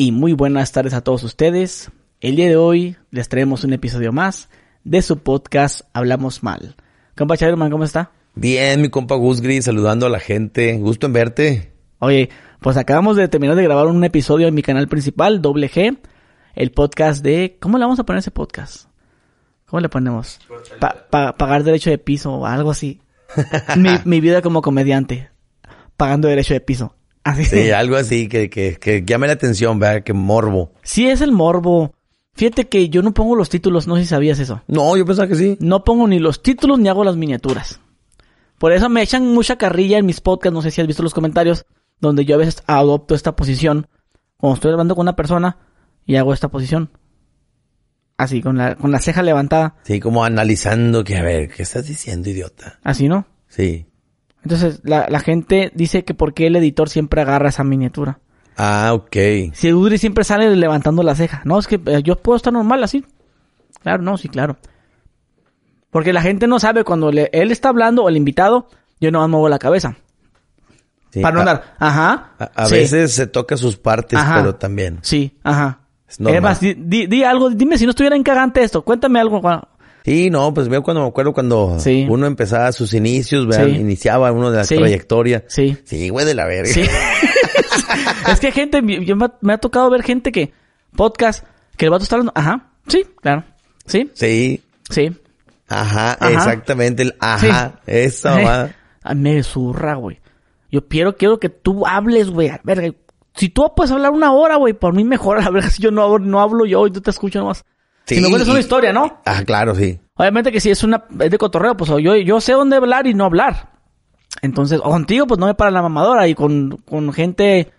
y muy buenas tardes a todos ustedes. El día de hoy les traemos un episodio más de su podcast Hablamos Mal. Compa Chairman, ¿cómo está? Bien, mi compa Gusgri, saludando a la gente. Gusto en verte. Oye, pues acabamos de terminar de grabar un episodio en mi canal principal, Doble G, el podcast de... ¿Cómo le vamos a poner ese podcast? ¿Cómo le ponemos? pagar derecho de piso o algo así. mi, mi vida como comediante, pagando derecho de piso. Sí, algo así que, que, que llame la atención, ¿verdad? Que morbo. Sí, es el morbo. Fíjate que yo no pongo los títulos, no sé si sabías eso. No, yo pensaba que sí. No pongo ni los títulos ni hago las miniaturas. Por eso me echan mucha carrilla en mis podcasts, no sé si has visto los comentarios, donde yo a veces adopto esta posición. Cuando estoy hablando con una persona y hago esta posición. Así, con la, con la ceja levantada. Sí, como analizando que, a ver, ¿qué estás diciendo, idiota? Así, ¿no? Sí. Entonces, la, la gente dice que por qué el editor siempre agarra esa miniatura. Ah, ok. Si Udri siempre sale levantando la ceja. No, es que eh, yo puedo estar normal así. Claro, no, sí, claro. Porque la gente no sabe cuando él está hablando o el invitado, yo no muevo la cabeza. para no andar, ajá. A, veces se toca sus partes, pero también. Sí, ajá. Es más, di, di, algo, dime si no estuviera encagante esto, cuéntame algo. Sí, no, pues veo cuando me acuerdo cuando uno empezaba sus inicios, iniciaba uno de la trayectoria. Sí. Sí, güey de la verga. Sí. es que gente, yo me, ha tocado ver gente que, podcast, que el vato está hablando, ajá, sí, claro, sí. Sí. Sí. Ajá, exactamente, el ajá, eso va. me zurra, güey. Yo quiero, quiero que tú hables, güey. Verga, si tú puedes hablar una hora, güey, por mí mejor, la verdad, si yo no, no hablo yo y tú te escuchas nomás. Si me cuentas una historia, ¿no? Ah, claro, sí. Obviamente que si es una es de cotorreo, pues yo, yo sé dónde hablar y no hablar. Entonces, contigo, pues no me para la mamadora. Y con, con gente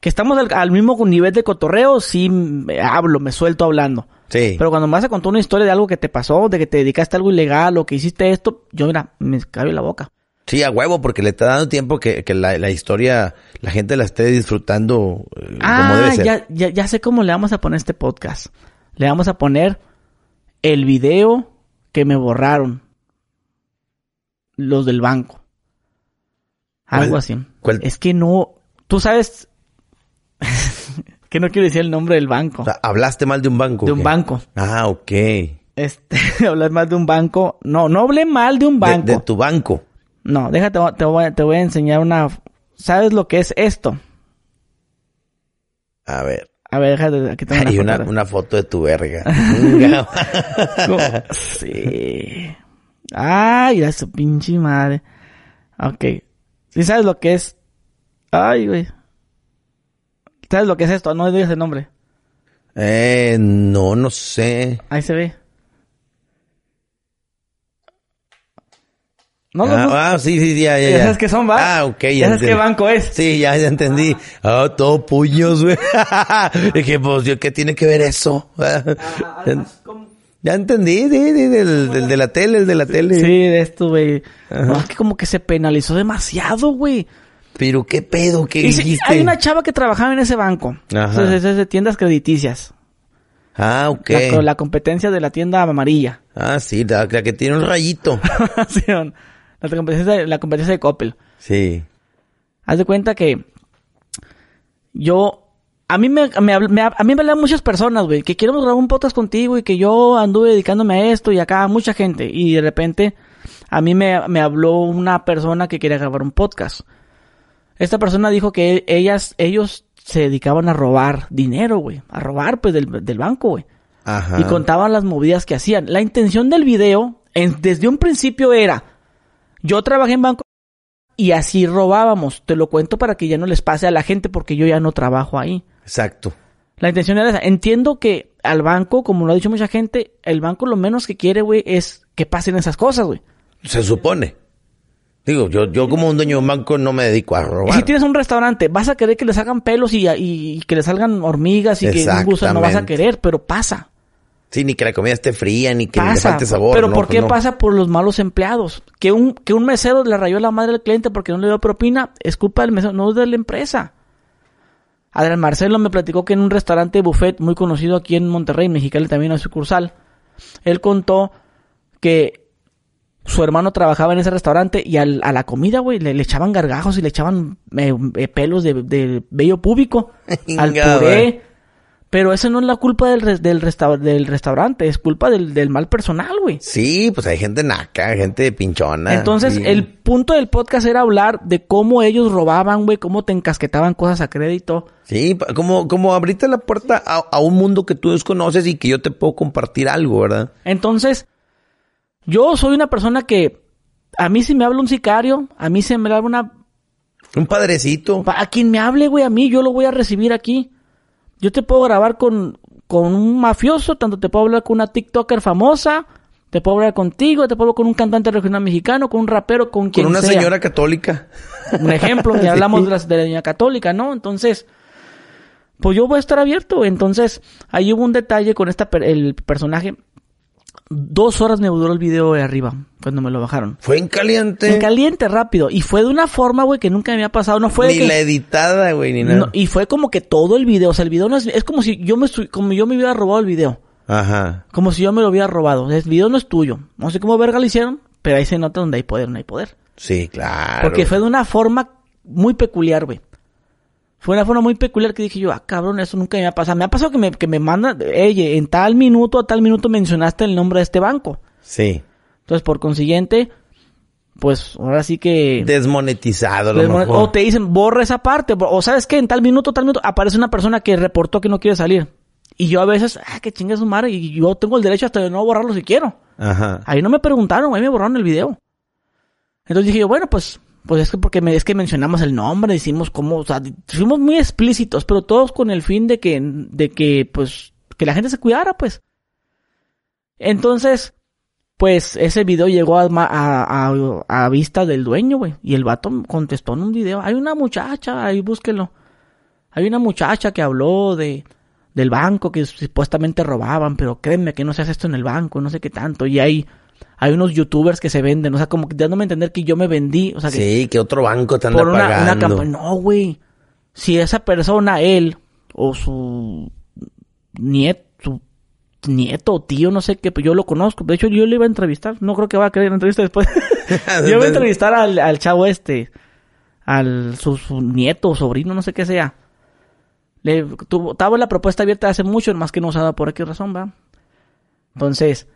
que estamos al, mismo nivel de cotorreo, sí me hablo, me suelto hablando. Sí. Pero cuando me vas a contar una historia de algo que te pasó, de que te dedicaste a algo ilegal o que hiciste esto, yo mira, me cabe la boca. Sí, a huevo, porque le está dando tiempo que, que la, la, historia, la gente la esté disfrutando eh, ah, como debe ser. Ya, ya, ya sé cómo le vamos a poner este podcast le vamos a poner el video que me borraron. Los del banco. Algo así. Es que no. Tú sabes. que no quiero decir el nombre del banco. hablaste mal de un banco. De un banco. Ah, ok. Este, hablar mal de un banco. No, no hablé mal de un banco. De, tu banco. No, déjate, te voy, te voy a enseñar una. ¿Sabes lo que es esto? A ver. A ver, déjate, aquí tengo una, una, una, foto de tu verga. sí. Ay, ya su pinche madre. Ok. ¿Sí sabes lo que es? Ay, güey. ¿Sabes lo que es esto? No digas el nombre. Eh, no, no sé. Ahí se ve. ¿No? Ah, ah, sí, sí, ya, ya, ya. sabes qué son, va? Ah, ok, ya. ¿Ya sabes qué banco es? Sí, ya, ya entendí. Ah, todo puños, güey. Dije, pues, ¿qué tiene que ver eso? ya entendí, sí, sí, del, del, de la tele, el de la tele. Sí, de esto, güey. No, es que como que se penalizó demasiado, güey. Pero qué pedo, qué dijiste. Hay una chava que trabajaba en ese banco. Ajá. Es de tiendas crediticias. Ah, ok. La, la, competencia de la tienda amarilla. Ah, sí, la, que tiene un rayito. sí, la competencia, de, la competencia de Coppel. Sí. Haz de cuenta que yo... A mí me, me, a mí me hablan muchas personas, güey, que quiero grabar un podcast contigo y que yo anduve dedicándome a esto y acá mucha gente. Y de repente a mí me, me habló una persona que quería grabar un podcast. Esta persona dijo que ellas, ellos se dedicaban a robar dinero, güey. A robar, pues, del, del banco, güey. Ajá. Y contaban las movidas que hacían. La intención del video, en, desde un principio era yo trabajé en banco y así robábamos. Te lo cuento para que ya no les pase a la gente porque yo ya no trabajo ahí. Exacto. La intención era esa. Entiendo que al banco, como lo ha dicho mucha gente, el banco lo menos que quiere, güey, es que pasen esas cosas, güey. Se supone. Digo, yo, yo como un dueño de un banco no me dedico a robar. si tienes un restaurante, vas a querer que le salgan pelos y, y, que le salgan hormigas y que un gusto no vas a querer, pero pasa. Sí, ni que la comida esté fría, ni que le falte sabor. Pero ¿por qué pasa por los malos empleados? Que un, que un mesero le rayó la madre al cliente porque no le dio propina, es culpa del mesero, no de la empresa. Adrián Marcelo me platicó que en un restaurante buffet muy conocido aquí en Monterrey, Mexicali también hay sucursal, él contó que su hermano trabajaba en ese restaurante y a la comida, güey, le, echaban gargajos y le echaban eh, eh, pelos de, de vello púbico al puré Pero eso no es la culpa del, res- del, resta- del restaurante, es culpa del, del mal personal, güey. Sí, pues hay gente naca, gente pinchona. Entonces, Sí. el punto del podcast era hablar de cómo ellos robaban, güey, cómo te encasquetaban cosas a crédito. Sí, como, como abrirte la puerta a, a un mundo que tú desconoces y que yo te puedo compartir algo, ¿verdad? Entonces, yo soy una persona que a mí si me habla un sicario, a mí se me habla una... Un padrecito. A quien me hable, güey, a mí yo lo voy a recibir aquí. Yo te puedo grabar con, con un mafioso, tanto te puedo hablar con una TikToker famosa, te puedo hablar contigo, te puedo hablar con un cantante regional mexicano, con un rapero, con quien Con una sea. señora católica. Un ejemplo, Sí. ya hablamos de la, de la niña católica, ¿no? Entonces, pues yo voy a estar abierto. Entonces, ahí hubo un detalle con esta el personaje. Dos horas me duró el video de arriba, cuando me lo bajaron. Fue en caliente. En caliente, rápido. Y fue de una forma, güey, que nunca me había pasado. No fue ni que- la editada, güey, ni nada. no, y fue como que todo el video. O sea, el video no es... Es como si yo me, como yo me hubiera robado el video. Ajá. Como si yo me lo hubiera robado. El video no es tuyo. No sé cómo verga lo hicieron, pero ahí se nota donde hay poder, no hay poder. Sí, claro. Porque fue de una forma muy peculiar, güey. Fue una forma muy peculiar que dije yo, ah, cabrón, eso nunca me ha pasado. Me ha pasado que me, que me mandan, oye, en tal minuto a tal minuto mencionaste el nombre de este banco. Sí. Entonces, por consiguiente, pues ahora sí que... Desmonetizado, lo Desmone- mejor. o te dicen, borra esa parte. O sabes que en tal minuto, tal minuto, aparece una persona que reportó que no quiere salir. Y yo a veces, ah, que chingue su madre, y yo tengo el derecho hasta de no borrarlo si quiero. Ajá. Ahí no me preguntaron, ahí me borraron el video. Entonces dije yo, bueno, pues, pues es que porque es que mencionamos el nombre, decimos cómo, o sea, fuimos muy explícitos, pero todos con el fin de que, de que, pues, que la gente se cuidara, pues. Entonces, pues, ese video llegó a, vista del dueño, güey. Y el vato contestó en un video, hay una muchacha, ahí búsquelo. Hay una muchacha que habló de, del banco que supuestamente robaban, pero créeme que no se hace esto en el banco, no sé qué tanto. Y hay, hay unos youtubers que se venden, o sea, como que dándome a entender que yo me vendí, o sea, que Sí, que otro banco te anda por una, una pagando. campaña. No, güey. Si esa persona, él, o su nieto, su nieto o tío, no sé qué, pues yo lo conozco. De hecho, yo le iba a entrevistar. No creo que va a querer la entrevista después. yo iba a entrevistar al, al chavo este, al su, su nieto o sobrino, no sé qué sea. Le tuvo, estaba la propuesta abierta hace mucho, más que no usada por X razón, va. Entonces,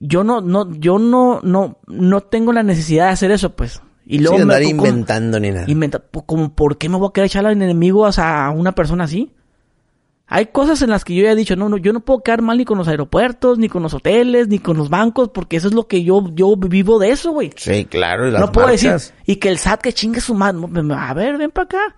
yo no, no, yo no, no, no tengo la necesidad de hacer eso, pues. Y luego Sin andar me- como- inventando ni nada. inventa, como, ¿por qué me voy a querer echar al enemigo o sea, a una persona así? Hay cosas en las que yo ya he dicho, no, no, yo no puedo quedar mal ni con los aeropuertos, ni con los hoteles, ni con los bancos, porque eso es lo que yo, yo vivo de eso, güey. Sí, claro. y las No puedo decir, y que el SAT que chingue su madre, a ver, ven para acá.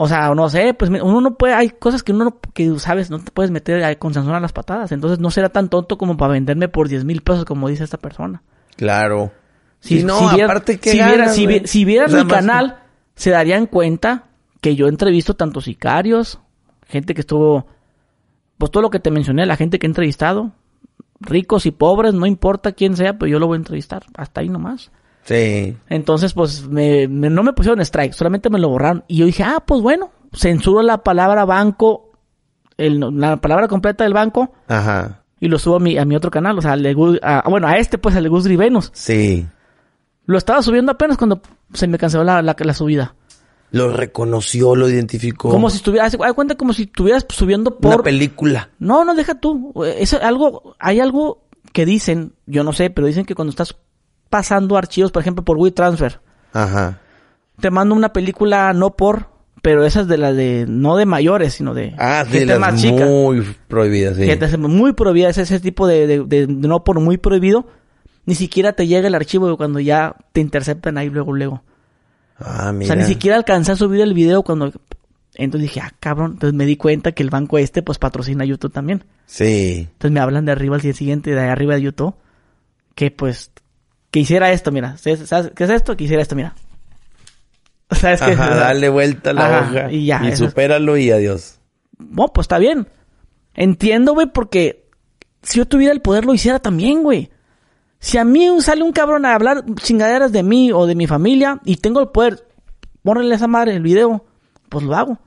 O sea, no sé, pues uno no puede, hay cosas que uno no, que sabes, no te puedes meter con Sansón a las patadas, entonces no será tan tonto como para venderme por 10 mil pesos como dice esta persona. Claro. Si, no, si aparte que si, viera- si, vi- si sea, mi canal, se darían cuenta que yo entrevisto tanto sicarios, gente que estuvo, pues todo lo que te mencioné, la gente que he entrevistado, ricos y pobres, no importa quién sea, pues yo lo voy a entrevistar, hasta ahí nomás. Sí. Entonces, pues me, me- no me pusieron strike, solamente me lo borraron. Y yo dije, ah, pues bueno, censuro la palabra banco, el, la palabra completa del banco, Ajá. y lo subo a mi, a mi otro canal, o sea, al de Gus- a- bueno, a este, pues, al de Gus Venus. Sí. Lo estaba subiendo apenas cuando se me canceló la, la, la subida. Lo reconoció, lo identificó. Como si estuviera, haz haz cuenta como si estuvieras subiendo Una por... película. No, no, deja tú. Es algo, hay algo que dicen, yo no sé, pero dicen que cuando estás pasando archivos, por ejemplo, por WeTransfer, Ajá. te mando una película no por, pero esas de las de, no de mayores, sino de Ah, gente las más chica. muy prohibidas, sí. Que te- muy prohibida, es ese tipo de, de- de no por muy prohibido. Ni siquiera te llega el archivo cuando ya te interceptan ahí luego, luego. Ah, O mira. sea, ni siquiera alcancé a subir el video cuando... Entonces dije, ah, cabrón. Entonces me di cuenta que el banco este, pues, patrocina YouTube también. Sí. Entonces me hablan de arriba al día siguiente, de arriba de YouTube, que pues, que hiciera esto, mira. ¿Sabes qué es esto? Que hiciera esto, mira. ¿Sabes qué? Ajá, dale vuelta a la Ajá, hoja. y ya, Y es- supéralo y adiós. Bueno, pues está bien. Entiendo, güey, porque si yo tuviera el poder lo hiciera también, güey. Si a mí sale un cabrón a hablar chingaderas de mí o de mi familia y tengo el poder, ponerle a esa madre el video, pues lo hago. O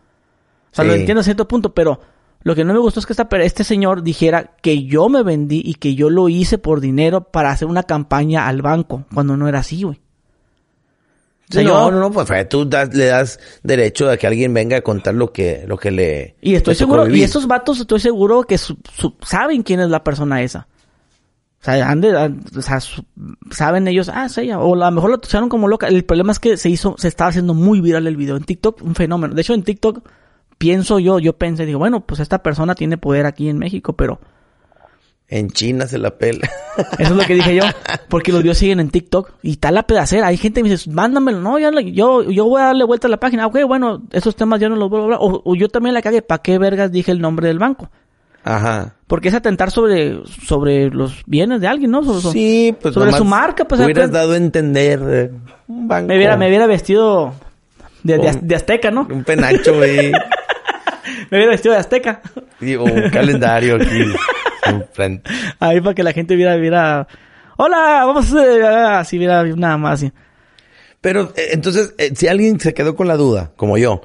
sea, lo entiendo a cierto punto, pero lo que no me gustó es que esta, este señor dijera que yo me vendí y que yo lo hice por dinero para hacer una campaña al banco, cuando no era así, güey. O sea, no, yo- no, no, pues Fred, tú das- le das derecho a que alguien venga a contar lo que, lo que le. Y estoy seguro, y estos vatos estoy seguro que su- su- saben quién es la persona esa. O sea, han de- han- o sea, su- saben ellos, ah, es ella. O a lo mejor lo usaron como loca. El problema es que se hizo, se estaba haciendo muy viral el video. En TikTok, un fenómeno. De hecho, en TikTok, pienso yo, yo pensé, digo, bueno, pues esta persona tiene poder aquí en México, pero En China se la pela. eso es lo que dije yo. Porque los videos siguen en TikTok y está la pedacera. Hay gente que me dice, mándamelo. No, ya yo, yo voy a darle vuelta a la página. Ok, bueno, esos temas ya no los vuelvo a hablar. O, o yo también la cagué. ¿Para qué vergas dije el nombre del banco? Ajá. Porque es atentar sobre, sobre los bienes de alguien, ¿no? Sobre, Sí, pues sobre su marca, pues. Hubieras acá- dado a entender eh, un banco. me, hubiera, me hubiera vestido de, de, de Azteca, ¿no? Un penacho, güey. Me hubiera vestido de Azteca. y un calendario aquí. Ahí para que la gente viera, viera... Hola, vamos a hacer... Así, viera nada más así. Pero, eh, entonces, eh, si alguien se quedó con la duda, como yo,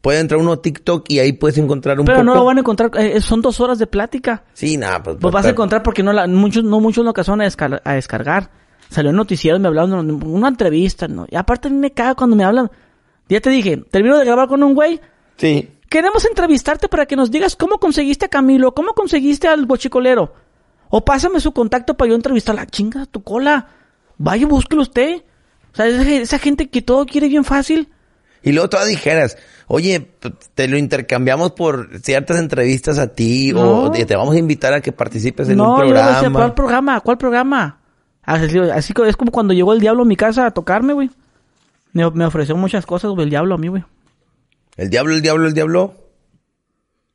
puede entrar uno a TikTok y ahí puedes encontrar un Pero poco... no lo van a encontrar. eh, son dos horas de plática. Sí, nada, pues... Pues vas a encontrar porque no la, muchos, no muchos lo alcanzaron a, descar- a descargar. Salió en noticieros, me hablaron de una entrevista, ¿no? Y aparte a mí me caga cuando me hablan. Ya te dije, termino de grabar con un güey. Sí. Queremos entrevistarte para que nos digas cómo conseguiste a Camilo, cómo conseguiste al bochicolero. O pásame su contacto para yo entrevistarla. Chinga tu cola. Vaya, búsquelo usted. O sea, esa, gente que todo quiere bien fácil. Y luego todas dijeras, oye, te lo intercambiamos por ciertas entrevistas a ti No. o te vamos a invitar a que participes en no, un decía, programa. ¿cuál programa? ¿Cuál programa? Así, así es como cuando llegó el diablo a mi casa a tocarme, güey. Me, me ofreció muchas cosas, güey, el diablo a mí, güey. El diablo, el diablo, el diablo.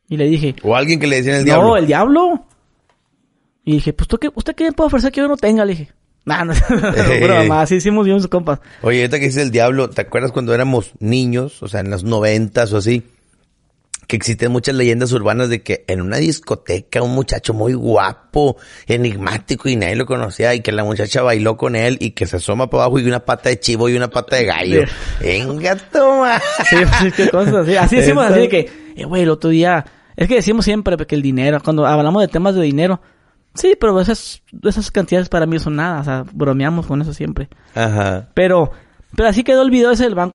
Y le dije, O alguien que le decían el no, diablo. el diablo. Y dije, pues, ¿tú qué, ¿usted qué me puede ofrecer que yo no tenga? Le dije, nah, no, broma, así hicimos bien sus compas. Oye, ahorita que dices el diablo, ¿te acuerdas cuando éramos niños? O sea, en los noventas o así. Que existen muchas leyendas urbanas de que en una discoteca un muchacho muy guapo, enigmático y nadie lo conocía y que la muchacha bailó con él y que se asoma para abajo y una pata de chivo y una pata de gallo. Venga, toma. Sí, sí, qué cosas así. Así decimos, así de que, eh, güey, el otro día, es que decimos siempre que el dinero, cuando hablamos de temas de dinero, sí, pero esas, esas cantidades para mí son nada, o sea, bromeamos con eso siempre. Ajá. Pero, pero así quedó el video ese del banco.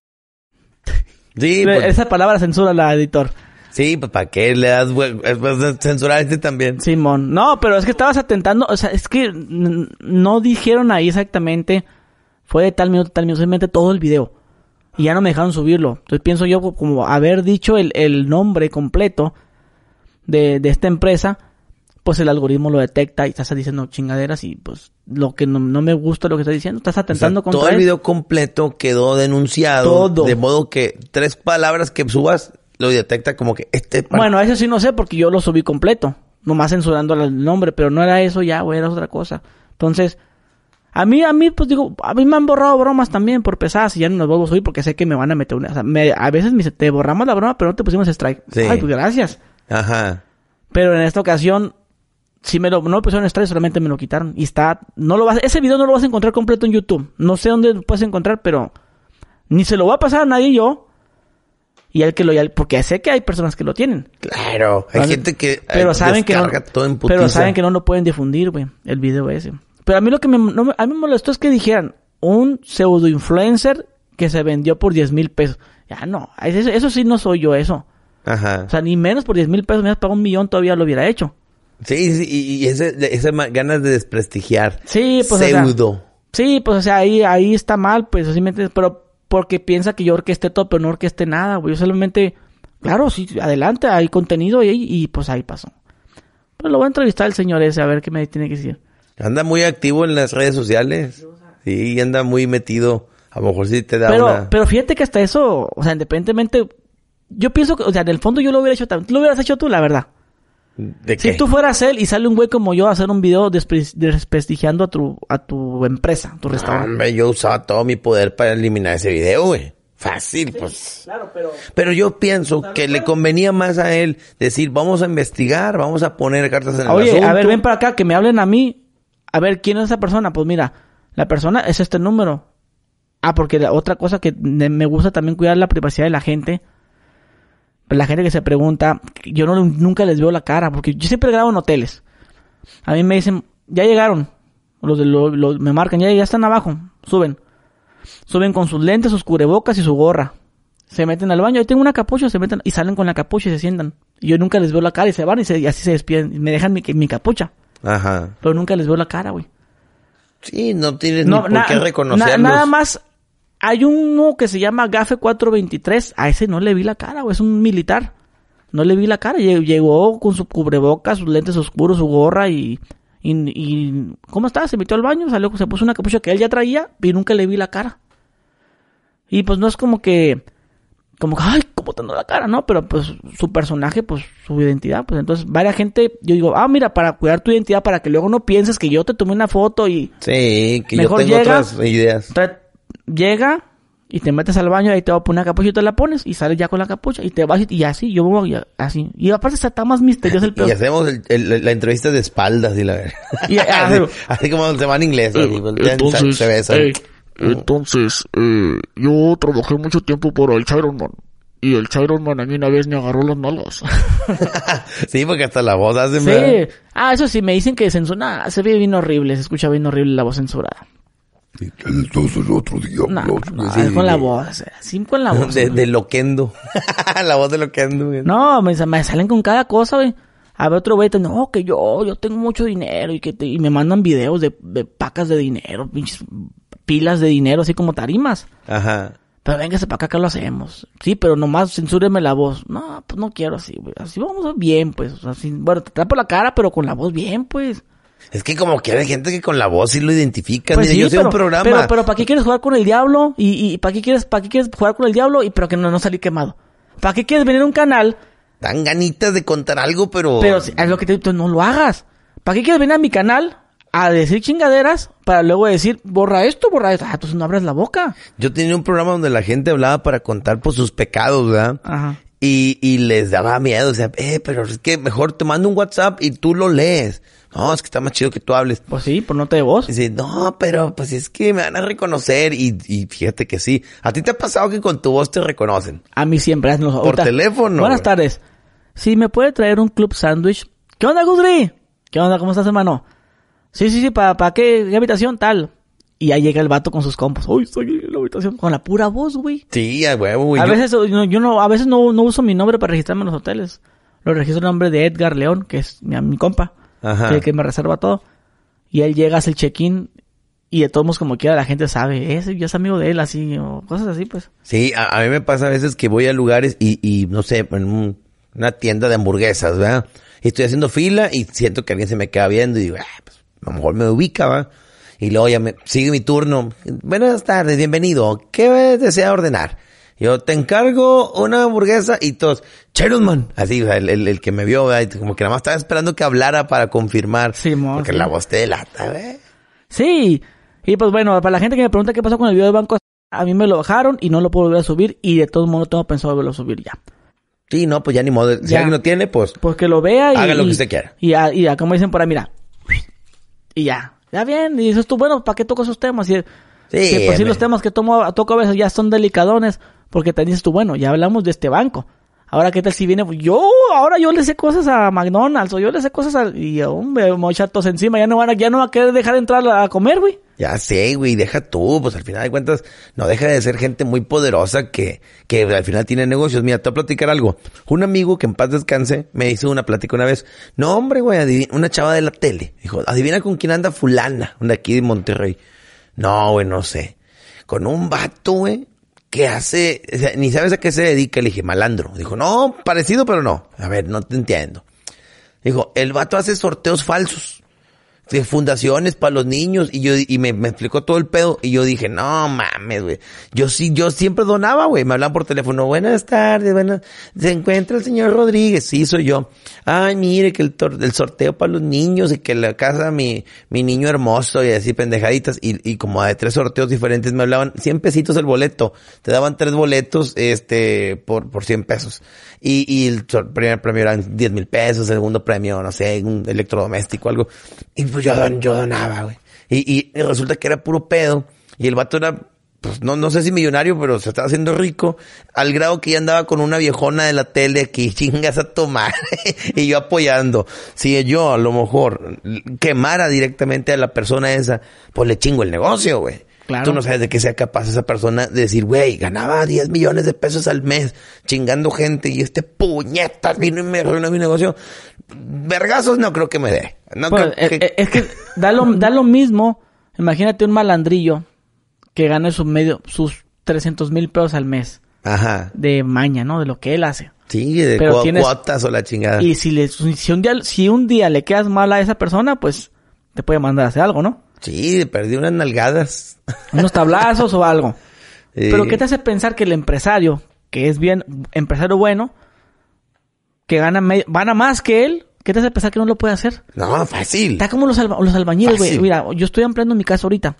Sí, pues, Esa palabra censura la editor. Sí, pues ¿para qué le das censurar este también? Simón. No, pero es que estabas atentando, o sea, es que no dijeron ahí exactamente, fue de tal minuto, tal minuto, simplemente todo el video. Y ya no me dejaron subirlo. Entonces pienso yo como haber dicho el, el nombre completo de, de esta empresa, pues el algoritmo lo detecta y estás diciendo chingaderas y pues lo que no, no me gusta lo que estás diciendo, estás O sea, atentando contra todo el video completo quedó denunciado. Todo. De modo que tres palabras que subas lo detecta como que este... Bueno, eso sí no sé porque yo lo subí completo, nomás censurando el nombre, pero no era eso ya, güey, era otra cosa. Entonces, a mí, a mí, pues digo, a mí me han borrado bromas también por pesadas y ya no las vuelvo a subir porque sé que me van a meter una... O sea, me- a veces me dice, te borramos la broma, pero no te pusimos strike. Sí. Ay, pues gracias. Ajá. Pero en esta ocasión, sí me lo, no me pusieron strike, solamente me lo quitaron. Y está, no lo vas, ese video no lo vas a encontrar completo en YouTube. No sé dónde lo puedes encontrar, pero ni se lo va a pasar a nadie yo. Y el que lo, porque sé que hay personas que lo tienen. Claro. Hay gente que... pero eh, saben que no, descarga todo en pero saben que no lo pueden difundir, güey, el video ese. Pero a mí lo que me, no a mí me molestó es que dijeran un pseudo influencer que se vendió por 10 mil pesos. Ya no, eso, eso sí no soy yo eso. Ajá. O sea, ni menos por 10 mil pesos, me has pagado un millón todavía lo hubiera hecho. Sí, sí, y, y ese, ese ganas de desprestigiar. Sí, pues o sea, Pseudo. Sí, pues o sea, ahí, ahí está mal, pues así me entiendes, pero porque piensa que yo orquesté todo, pero no orquesté nada, güey. Yo solamente, claro, sí, adelante, hay contenido y, y pues ahí pasó. Pues lo voy a entrevistar al señor ese a ver qué me tiene que decir. Anda muy activo en las redes sociales. Sí, anda muy metido. A lo mejor sí te da Pero, una... pero fíjate que hasta eso, o sea, independientemente, yo pienso que, o sea, en el fondo yo lo hubiera hecho también. Tú lo hubieras hecho tú, la verdad. ¿De qué? Si tú fueras él y sale un güey como yo a hacer un video despre- desprestigiando a tu, a tu empresa, tu restaurante. Hombre, yo usaba todo mi poder para eliminar ese video, güey. Fácil, pues. Claro, pero... Pero yo pienso que le convenía más a él decir, vamos a investigar, vamos a poner cartas en el Oye, asunto. a ver, ven para acá, que me hablen a mí. A ver, ¿quién es esa persona? Pues mira, la persona es este número. Ah, porque la otra cosa que me gusta también cuidar la privacidad de la gente. La gente que se pregunta, yo no nunca les veo la cara, porque yo siempre grabo en hoteles. A mí me dicen, ya llegaron. Los de lo- los- me marcan, ya, ya están abajo, suben. Suben con sus lentes, sus cubrebocas y su gorra. Se meten al baño, ahí tengo una capucha, se meten y salen con la capucha y se sientan. Y yo nunca les veo la cara y se van y, se- y así se despiden. Y me dejan mi, mi capucha. Ajá. Pero nunca les veo la cara, güey. Sí, no tienes No, ni por qué na- reconocerlos. nada más. Hay uno que se llama Gafe 423. A ese no le vi la cara, güey. Es un militar. No le vi la cara. Lle- Llegó con su cubrebocas, sus lentes oscuros, su gorra y, y, y- ¿cómo estaba? Se metió al baño, salió, se puso una capucha que él ya traía y nunca le vi la cara. Y pues no es como que, como que, ay, ¿cómo tengo la cara? No, pero pues su personaje, pues su identidad, pues entonces varias gente, yo digo, ah, mira, para cuidar tu identidad, para que luego no pienses que yo te tomé una foto y Sí, que Mejor yo tengo llega- otras ideas. Trae- llega y te metes al baño ahí te va a poner una capucha y te la pones y sales ya con la capucha y te vas y, y así, yo voy así. Y aparte está tan más misterioso el peor. Y hacemos el- el- la entrevista de espaldas y la Y- ah, así, pero- así como se va en inglés. así, Eh, voltean, entonces, se besan. eh, entonces, eh, yo trabajé mucho tiempo para el Chiron Man. Y el Chiron Man a mí una vez me agarró las nalgas. sí, porque hasta la voz hace... Sí. Ah, eso sí, me dicen que censura. Se ve bien horrible, se escucha bien horrible la voz censurada. Entonces el otro día No, no, Sí, con la voz, así con la voz. De, de loquendo. la voz de loquendo. güey. No, me, me salen con cada cosa, güey. A ver otro güey, te- no, que yo, yo tengo mucho dinero y que te- y me mandan videos de, de pacas de dinero, pinches pilas de dinero, así como tarimas. Ajá. Pero véngase para acá que lo hacemos. Sí, pero nomás censúreme la voz. No, pues no quiero así, güey. Así vamos bien, pues. O sea, así, bueno, te tapo la cara, pero con la voz bien, pues. Es que como que hay gente que con la voz sí lo identifica. Pues sí, yo pero, un programa. Pero, pero ¿para qué quieres jugar con el diablo? Y, y ¿para qué quieres, para qué quieres jugar con el diablo? Y pero que no, no salir quemado. ¿Para qué quieres venir a un canal? Dan ganitas de contar algo, pero... Pero es lo que te digo, no lo hagas. ¿Para qué quieres venir a mi canal a decir chingaderas para luego decir, borra esto, borra esto? Ah, entonces no abres la boca. Yo tenía un programa donde la gente hablaba para contar por sus pecados, ¿verdad? Ajá. Y, y les daba miedo, o sea, eh, pero es que mejor te mando un WhatsApp y tú lo lees. No, es que está más chido que tú hables. Pues sí, por nota de voz. Y dice, no, pero pues es que me van a reconocer y, y fíjate que sí. ¿A ti te ha pasado que con tu voz te reconocen? A mí siempre hacen los ahorita- teléfono, Buenas tardes. Si me puede traer un club sándwich. ¿Qué onda, Gudri? ¿Qué onda? ¿Cómo estás, hermano? Sí, sí, sí, ¿para pa qué? ¿Qué habitación? Tal. Y ahí llega el vato con sus compas. Uy, estoy en la habitación. Con la pura voz, güey. Sí, a huevo, güey. A veces yo, yo no, a veces no, no uso mi nombre para registrarme en los hoteles. Lo registro el nombre de Edgar León, que es mi, mi compa, Ajá. que, que me reserva todo. Y él llega, hace el check-in y de todos modos como quiera la gente sabe, ese ya es amigo de él, así, o cosas así, pues. Sí, a, a mí me pasa a veces que voy a lugares y, y no sé, en un- una tienda de hamburguesas, ¿verdad? Y estoy haciendo fila y siento que alguien se me queda viendo y digo, ah, pues, a lo mejor me ubica, ¿va? Y luego ya me sigue mi turno. Buenas tardes, bienvenido. ¿Qué desea ordenar? Yo te encargo una hamburguesa y todos, Cherosman. Así, o sea, el, el- el que me vio, como que nada más estaba esperando que hablara para confirmar. Simón, porque sí. la voz te delata, ¿ve? Sí. Y pues bueno, para la gente que me pregunta qué pasó con el video de banco, a mí me lo bajaron y no lo puedo volver a subir y de todo modo tengo pensado volverlo a subir ya. Sí, no, pues ya ni modo. Si Ya. alguien lo tiene, pues Pues que lo vea y... Haga lo que usted quiera. Y ya, y ya, como dicen por ahí, mira. Y ya. Ya bien. Y dices tú, bueno, ¿para qué toco esos temas? Y, Sí, que si me- los temas que tomo, toco a veces ya son delicadones. Porque te dices tú, bueno, ya hablamos de este banco. Ahora, ¿qué tal si viene? Yo, ahora yo le sé cosas a McDonald's o yo le sé cosas a... Y, hombre, me encima. Ya no van a, ya no va a querer dejar entrar a comer, güey. Ya sé, güey, deja tú, pues al final de cuentas no deja de ser gente muy poderosa que, que al final tiene negocios. Mira, te voy a platicar algo. Un amigo que en paz descanse me hizo una plática una vez. No, hombre, güey, una chava de la tele. Dijo, adivina con quién anda fulana, una aquí de Monterrey. No, güey, no sé. Con un vato, güey, que hace, o sea, ni sabes a qué se dedica. Le dije, malandro. Dijo, no, parecido, pero no. A ver, no te entiendo. Dijo, el vato hace sorteos falsos de fundaciones para los niños y yo y me, me explicó todo el pedo y yo dije no mames güey yo sí yo siempre donaba güey me hablan por teléfono buenas tardes buenas se encuentra el señor Rodríguez sí soy yo. Ay mire que el, el sorteo para los niños y que la casa mi mi niño hermoso y así pendejaditas y, y como de tres sorteos diferentes me hablaban 100 pesitos el boleto te daban tres boletos este por por 100 pesos y, y el primer premio eran 10 mil pesos, el segundo premio, no sé, un electrodoméstico, algo. Y pues yo, don- yo donaba, güey. Y, y, resulta que era puro pedo. Y el vato era, pues no, no sé si millonario, pero se estaba haciendo rico. Al grado que ya andaba con una viejona de la tele que chingas a tomar. y yo apoyando. Si yo a lo mejor quemara directamente a la persona esa, pues le chingo el negocio, güey. Claro. Tú no sabes de qué sea capaz esa persona de decir, güey, ganaba 10 millones de pesos al mes chingando gente y este puñetas vino y me arruinó mi negocio. Vergazos no creo que me dé. No Pues, creo eh, que- eh, es que da lo, da lo mismo. Imagínate un malandrillo que gane su medio, sus 300 mil pesos al mes Ajá. de maña, ¿no? De lo que él hace. Sí, de Pero cu- tienes- cuotas o la chingada. Y si, le, si, un día, si un día le quedas mal a esa persona, pues te puede mandar a hacer algo, ¿no? Sí, perdí unas nalgadas. Unos tablazos o algo. Sí. Pero ¿qué te hace pensar que el empresario, que es bien, empresario bueno, que gana, me- gana más que él, ¿qué te hace pensar que no lo puede hacer? No, fácil. Está como los, alba- los albañiles, güey. Mira, yo estoy ampliando mi casa ahorita.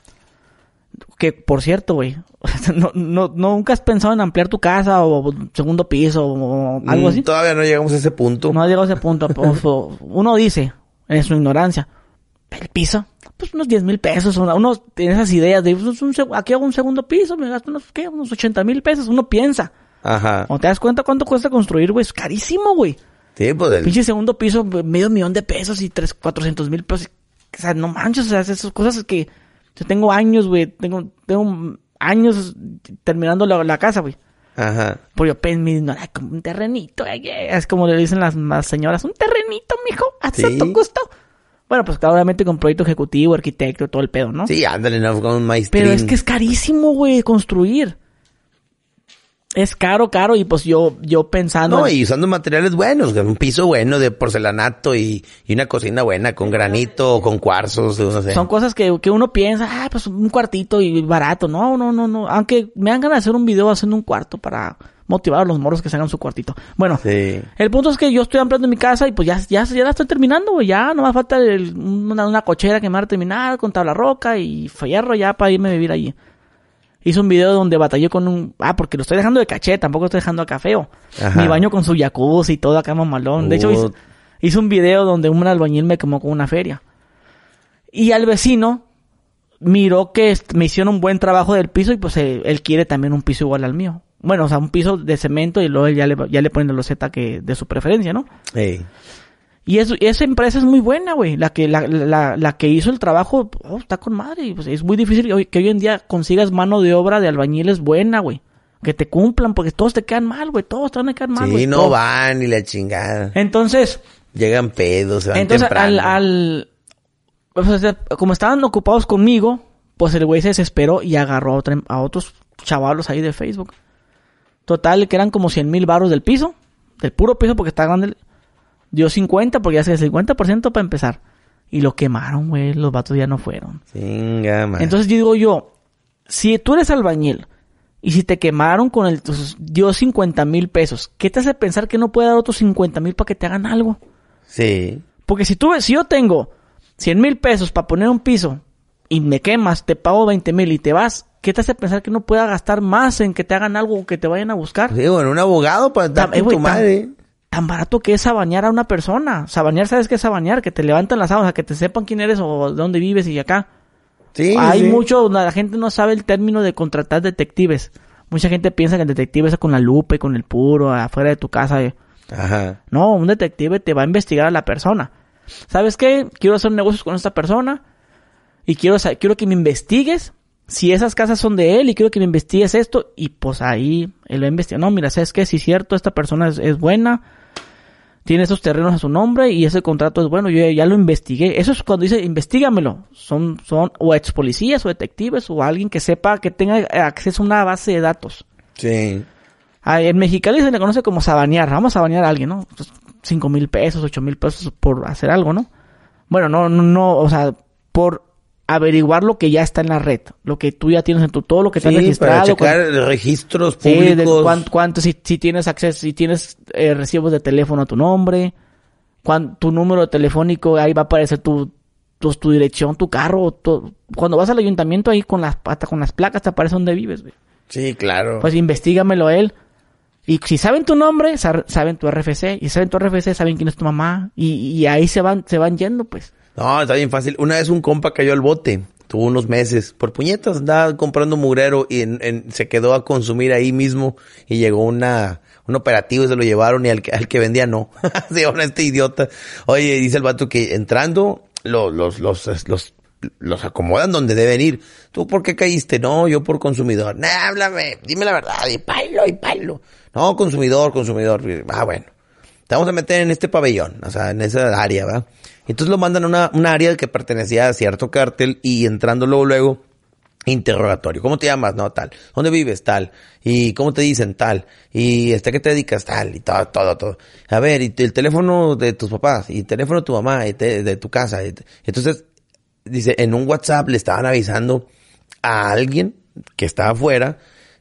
Que, por cierto, güey, no, no, nunca has pensado en ampliar tu casa o segundo piso o algo Mm, así. Todavía no llegamos a ese punto. No ha llegado a ese punto. O- Uno dice, en su ignorancia, el piso, pues unos 10 mil pesos. Uno, uno tiene esas ideas de, pues, un aquí hago un segundo piso, me gasto unos, ¿qué? Unos 80 mil pesos. Uno piensa. Ajá. Cuando te das cuenta cuánto cuesta construir, güey, es carísimo, güey. Sí, pues Pinche segundo piso, medio millón de pesos y tres, cuatrocientos mil pesos. O sea, no manches, o sea, esas cosas que yo tengo años, güey, tengo, tengo años terminando la, la casa, güey. Ajá. Pues yo pensé, no, como un terrenito, es como le dicen las, las señoras, un terrenito, mijo, haz Sí. tu gusto. Bueno, pues claro, obviamente con proyecto ejecutivo, arquitecto, todo el pedo, ¿no? Sí, ándale, no, con un maestrín. Pero es que es carísimo, güey, construir. Es caro, caro, y pues yo, yo pensando... No, en- y usando materiales buenos, un piso bueno de porcelanato y, y una cocina buena con granito o con cuarzos, no sé. Son cosas que, que uno piensa, ah, pues un cuartito y barato. No, no, no, no. Aunque me dan ganas de hacer un video haciendo un cuarto para motivar a los morros que se hagan su cuartito. Bueno, Sí. el punto es que yo estoy ampliando mi casa y pues ya, ya, ya la estoy terminando, güey. Ya no me falta el- una, una cochera que me va a terminar con tabla roca y fierro ya para irme a vivir allí. Hice un video donde batallé con un... Ah, porque lo estoy dejando de caché, tampoco lo estoy dejando acá feo. Ajá. Mi baño con su jacuzzi y todo acá mamalón. De hecho, hice, hice un video donde un albañil me quemó con una feria. Y al vecino miró que me hicieron un buen trabajo del piso y pues él quiere también un piso igual al mío. Bueno, o sea, un piso de cemento y luego él ya le, ya le pone la loseta que de su preferencia, ¿no? Ey. Y eso, y esa empresa es muy buena, güey. La que, la, la, la que hizo el trabajo, oh, está con madre. Pues, es muy difícil que hoy, que hoy en día consigas mano de obra de albañiles buena, güey. Que te cumplan, porque todos te quedan mal, güey. Todos te van a quedar mal, Sí, güey. no todos. van y la chingada. Entonces, Llegan pedos, se van entonces temprano. al, al, como estaban ocupados conmigo, pues el güey se desesperó y agarró a, otra- a otros chavalos ahí de Facebook. Total, que eran como 100 mil baros del piso, del puro piso porque está grande. Dio 50 porque ya se el 50% para empezar. Y lo quemaron, güey, los vatos ya no fueron. Man. Entonces digo yo, si tú eres albañil y si te quemaron con el, tus- dio 50 mil pesos, ¿qué te hace pensar que no puede dar otros 50 mil para que te hagan algo? Sí. Porque si tú si yo tengo 100 mil pesos para poner un piso y me quemas, te pago 20 mil y te vas, ¿qué te hace pensar que no pueda gastar más en que te hagan algo o que te vayan a buscar? Sí, bueno, un abogado para estar eh, con tu madre. Tan barato que es sabañar a una persona. Sabañar, ¿sabes qué es sabañar? Que te levantan las sábanas, que te sepan quién eres o de dónde vives y acá. Sí, Hay sí. mucho, la gente no sabe el término de contratar detectives. Mucha gente piensa que el detective es con la lupa y con el puro afuera de tu casa. eh. Ajá. No, un detective te va a investigar a la persona. ¿Sabes qué? Quiero hacer negocios con esta persona y quiero, quiero que me investigues si esas casas son de él y quiero que me investigues esto y pues ahí él va a investigar. No, mira, ¿sabes qué? Si es cierto, esta persona es, es buena, tiene esos terrenos a su nombre y ese contrato es bueno, yo ya, ya lo investigué. Eso es cuando dice investigamelo. Son, son o ex policías o detectives o alguien que sepa que tenga acceso a una base de datos. Sí. Ah, en Mexicali se le conoce como sabanear. Vamos a sabanear a alguien, ¿no? Pues, Cinco mil pesos, ocho mil pesos por hacer algo, ¿no? Bueno, no, no, no, o sea, por averiguar lo que ya está en la red. Lo que tú ya tienes en tu, todo lo que te has Sí, para registrado. checar registros Sí, de públicos. cuán- cuánto, si, si tienes acceso, si tienes eh, recibos de teléfono a tu nombre, cuán- tu número telefónico, ahí va a aparecer tu, tu, tu dirección, tu carro, tu- cuando vas al ayuntamiento ahí con las, hasta con las placas te aparece donde vives, güey. Sí, claro. Pues investigamelo a él. Y si saben tu nombre, sa- saben tu RFC. Y si saben tu RFC, saben quién es tu mamá. Y, y ahí se van, se van yendo, pues. No, está bien fácil. Una vez un compa cayó al bote. Tuvo unos meses. Por puñetas andaba comprando mugrero y en- en- se quedó a consumir ahí mismo. Y llegó una, un operativo y se lo llevaron y al que, al que vendía no. Se llevaron a este idiota. Oye, dice el vato que entrando, los, los, los, los los acomodan donde deben ir. ¿Tú por qué caíste? No, yo por consumidor. No, háblame, dime la verdad, y pailo, y pailo. No, consumidor, consumidor. Ah, bueno. Te vamos a meter en este pabellón, o sea, en esa área, ¿verdad? Entonces lo mandan a una, una área que pertenecía a cierto cártel y entrando luego, luego, interrogatorio. ¿Cómo te llamas? No, tal. ¿Dónde vives? Tal. ¿Y cómo te dicen? Tal. ¿Y este qué te dedicas? Tal. Y todo, todo, todo. A ver, y el teléfono de tus papás, y el teléfono de tu mamá, y te- de tu casa. Entonces, dice, en un WhatsApp le estaban avisando a alguien que estaba afuera,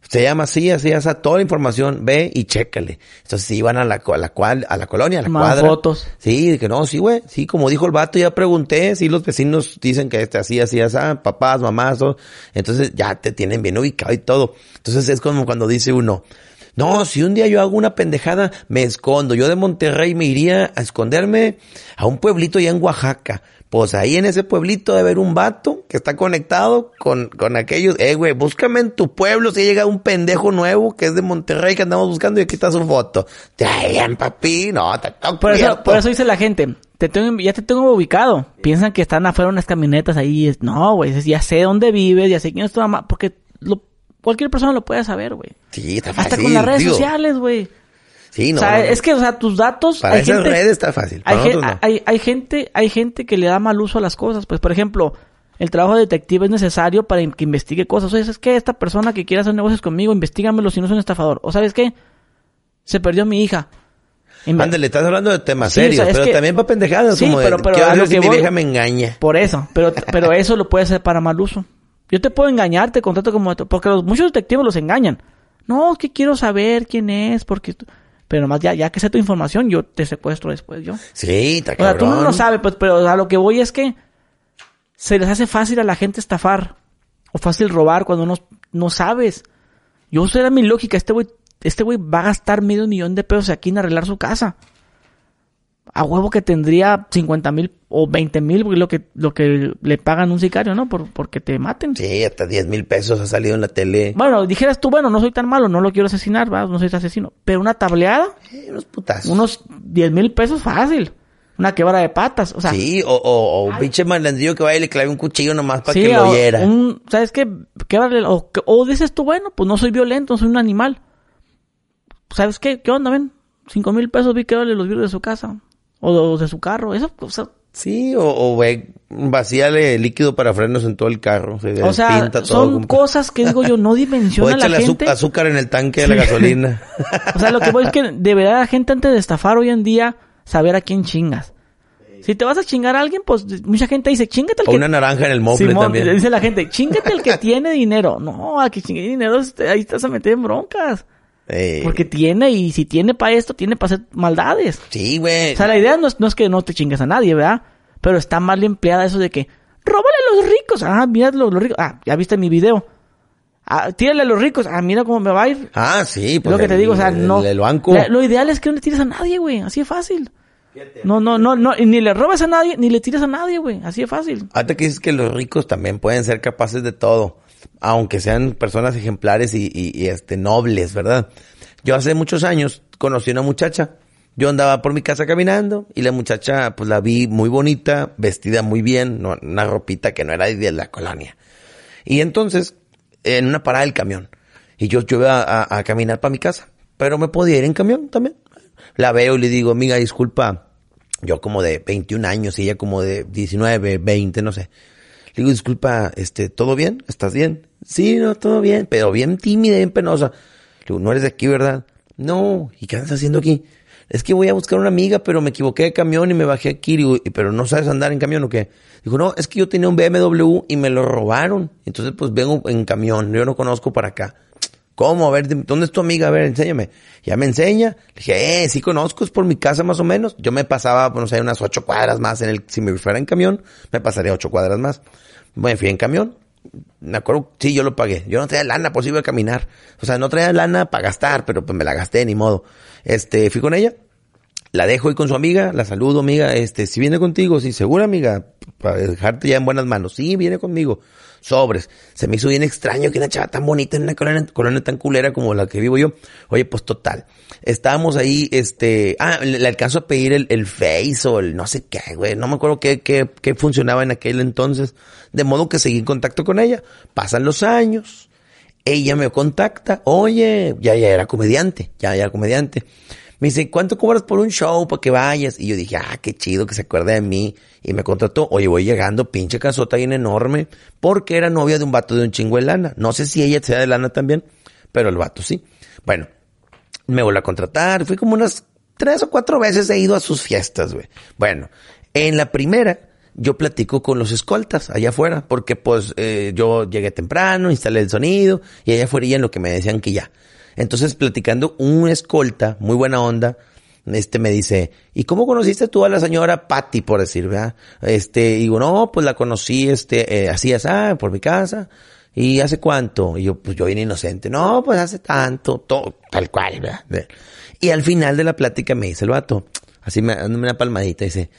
se llama así, así, así, toda la información, ve y chécale. Entonces se iban a la, a la cual, a la colonia, a la Mandan cuadra. fotos. Sí, que no, sí, güey. Sí, como dijo el vato, ya pregunté. Sí, los vecinos dicen que este así, así, así, papás, mamás, todo. Entonces ya te tienen bien ubicado y todo. Entonces es como cuando dice uno, no, si un día yo hago una pendejada, me escondo. Yo de Monterrey me iría a esconderme a un pueblito ya en Oaxaca. Pues ahí en ese pueblito debe haber un vato que está conectado con, con aquellos. Eh, güey, búscame en tu pueblo si llega un pendejo nuevo que es de Monterrey que andamos buscando y aquí está su foto. Bien, papi, no, te tengo Por eso, por eso dice la gente, te tengo, ya te tengo ubicado. Piensan que están afuera unas camionetas ahí. No, güey, ya sé dónde vives, ya sé quién es tu mamá, porque lo- cualquier persona lo puede saber, güey. Sí, está fácil. Hasta con las redes digo. sociales, güey. Sí, no. o sea, no, no. es que, o sea, tus datos... Para hay esas gente- redes está fácil. Hay, Para no. hay, hay gente, hay gente que le da mal uso a las cosas. Pues, por ejemplo, el trabajo de detective es necesario para que investigue cosas. Oye, ¿sabes qué? Esta persona que quiere hacer negocios conmigo, investígamelo si no es un estafador. O ¿sabes qué? Se perdió mi hija. Ándale, estás hablando de temas Sí, o sea, serios, es pero que- también para pendejadas, Sí, como pero- pero ¿qué a si que mi vieja me engaña? Por eso, pero, pero eso lo puede hacer para mal uso. Yo te puedo engañar, te contrato como... Porque los, muchos detectives los engañan. No, que quiero saber quién es, porque... Pero nomás ya, ya que sé tu información, yo te secuestro después, yo. Sí, está O sea, tú cabrón. no lo sabes, pues, pero a lo que voy es que se les hace fácil a la gente estafar o fácil robar cuando no, no sabes. Yo esa era mi lógica, este güey, este güey va a gastar medio millón de pesos aquí en arreglar su casa. A huevo que tendría 50 mil o 20 mil, lo que, lo que le pagan un sicario, ¿no? Por, porque te maten. Sí, hasta 10 mil pesos ha salido en la tele. Bueno, dijeras tú, bueno, no soy tan malo, no lo quiero asesinar, ¿va? no soy asesino. Pero una tableada, Eh, unos putazos. unos 10 mil pesos fácil. Una quebra de patas, o sea. Sí, o, o, o un pinche malandrillo que vaya y le clave un cuchillo nomás para Sí, que lo un- ¿Sabes qué? Québrale- o, que- o dices tú, bueno, pues no soy violento, soy un animal. ¿Sabes qué? ¿Qué onda, ven? Cinco mil pesos vi quebrarle los vidrios de su casa. O de, o de su carro. Eso, o sea, Sí, o, o ve, vacíale líquido para frenos en todo el carro. Se o sea, todo, son cosas que digo yo, no O dimensiona la échale azu- gente. azúcar en el tanque de la gasolina. O sea, lo que voy es que deberá la gente antes de estafar hoy en día saber a quién chingas. Si te vas a chingar a alguien, pues mucha gente dice, chingate al o que... una naranja en el mofle Simón, también. dice la gente, chingate el que tiene dinero. No, a que chingue dinero, ahí estás a meter en broncas. Eh, Porque tiene, y si tiene para esto, tiene para hacer maldades. Sí, güey. O sea, la idea no es, no es que no te chingues a nadie, ¿verdad? Pero está mal empleada eso de que, róbale a los ricos. Ah, mira los, los ricos. Ah, ya viste mi video. Ah, tírale a los ricos. Ah, mira cómo me va a ir. Ah, sí, Es pues lo que te digo, o sea, no. El, banco. La- lo ideal es que no le tires a nadie, güey. Así de fácil. No, no, no, no. Ni le robas a nadie, ni le tiras a nadie, güey. Así de fácil. Ahorita que dices que los ricos también pueden ser capaces de todo, aunque sean personas ejemplares y, este nobles, ¿verdad? Yo hace muchos años conocí una muchacha. Yo andaba por mi casa caminando y la muchacha, pues la vi muy bonita, vestida muy bien, una ropita que no era de la colonia. Y entonces, en una parada del camión, y yo, yo iba a, a caminar para mi casa, pero me podía ir en camión también. La veo y le digo, amiga, disculpa, yo como de 21 años y ella como de 19, 20, no sé. Le digo, disculpa, este, ¿todo bien? ¿Estás bien? Sí, no, todo bien, pero bien tímida, bien penosa. Le digo, no eres de aquí, ¿verdad? No, ¿y qué andas haciendo aquí? Es que voy a buscar una amiga, pero me equivoqué de camión y me bajé aquí. Digo, "¿Y- pero no sabes andar en camión o qué? Dijo, no, es que yo tenía un BMW y me lo robaron. Entonces, pues vengo en camión, yo no conozco para acá. ¿Cómo? A ver, ¿dónde es tu amiga? A ver, enséñame. Ya me enseña. Le dije, eh, sí conozco, es por mi casa más o menos. Yo me pasaba, no sé, unas ocho cuadras más en el, si me fuera en camión, me pasaría ocho cuadras más. Bueno, fui en camión. Me acuerdo, sí, yo lo pagué. Yo no traía lana, pues iba a caminar. O sea, no traía lana para gastar, pero pues me la gasté, ni modo. Este, fui con ella. La dejo ahí con su amiga, la saludo, amiga, este, si viene contigo, sí, segura, amiga, para dejarte ya en buenas manos. Sí, viene conmigo. Sobres. Se me hizo bien extraño que una chava tan bonita en una colonia, colonia tan culera como la que vivo yo. Oye, pues total. Estábamos ahí, este, ah, le, alcanzo a pedir el, el Face o el no sé qué, güey. No me acuerdo qué, qué, qué funcionaba en aquel entonces. De modo que seguí en contacto con ella. Pasan los años. Ella me contacta. Oye, ya, ya era comediante. Ya, ya era comediante. Me dice, ¿cuánto cobras por un show para que vayas? Y yo dije, ah, qué chido que se acuerde de mí. Y me contrató. Oye, voy llegando, pinche casota bien enorme. Porque era novia de un vato de un chingo de lana. No sé si ella sea de lana también, pero el vato sí. Bueno, me volvió a contratar. Fui como unas tres o cuatro veces he ido a sus fiestas, güey. Bueno, en la primera, yo platico con los escoltas allá afuera, porque pues eh, yo llegué temprano, instalé el sonido, y allá afuera ya en lo que me decían que ya. Entonces, platicando, un escolta, muy buena onda, este me dice, ¿y cómo conociste tú a la señora Patty, por decir, verdad? Este, digo, no, pues la conocí, este, eh, así, así, por mi casa. ¿Y hace cuánto? Y yo, pues yo bien inocente. No, pues hace tanto, todo, tal cual, ¿verdad? Y al final de la plática me dice el vato, así me dándome una palmadita, dice,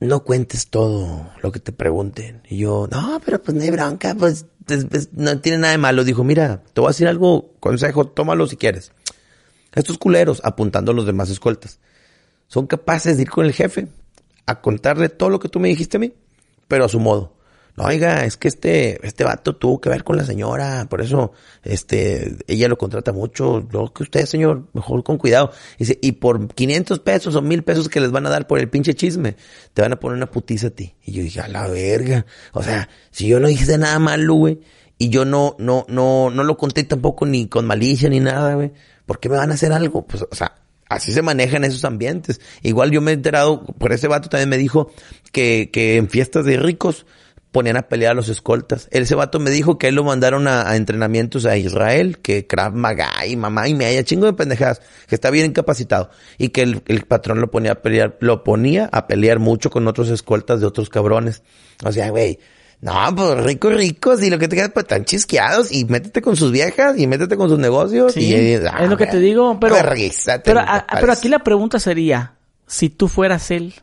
no cuentes todo lo que te pregunten. Y yo, no, pero pues no hay bronca, pues no tiene nada de malo. Dijo, mira, te voy a decir algo, consejo, tómalo si quieres. Estos culeros, apuntando a los demás escoltas, son capaces de ir con el jefe a contarle todo lo que tú me dijiste a mí, pero a su modo. No, oiga, es que este, este vato tuvo que ver con la señora, por eso, este, ella lo contrata mucho, lo que usted, señor, mejor con cuidado. Dice, y por 500 pesos o 1000 pesos que les van a dar por el pinche chisme, te van a poner una putiza a ti. Y yo dije, a la verga. O sea, si yo no hice nada malo, güey, y yo no, no, no, no lo conté tampoco ni con malicia ni nada, güey, ¿por qué me van a hacer algo? Pues, o sea, Así se manejan esos ambientes. Igual yo me he enterado, por ese vato también me dijo que, que en fiestas de ricos ponían a pelear a los escoltas. Ese vato me dijo que él lo mandaron a, a entrenamientos a Israel, que Krav Maga y mamá y media, chingo de pendejadas, que está bien incapacitado. Y que el, el patrón lo ponía a pelear, lo ponía a pelear mucho con otros escoltas de otros cabrones. O sea, güey, no, pues ricos, ricos, y lo que te queda, pues están chisqueados, y métete con sus viejas, y métete con sus negocios, Sí, y es lo que te digo, pero, pero, a- pero aquí la pregunta sería, si tú fueras él,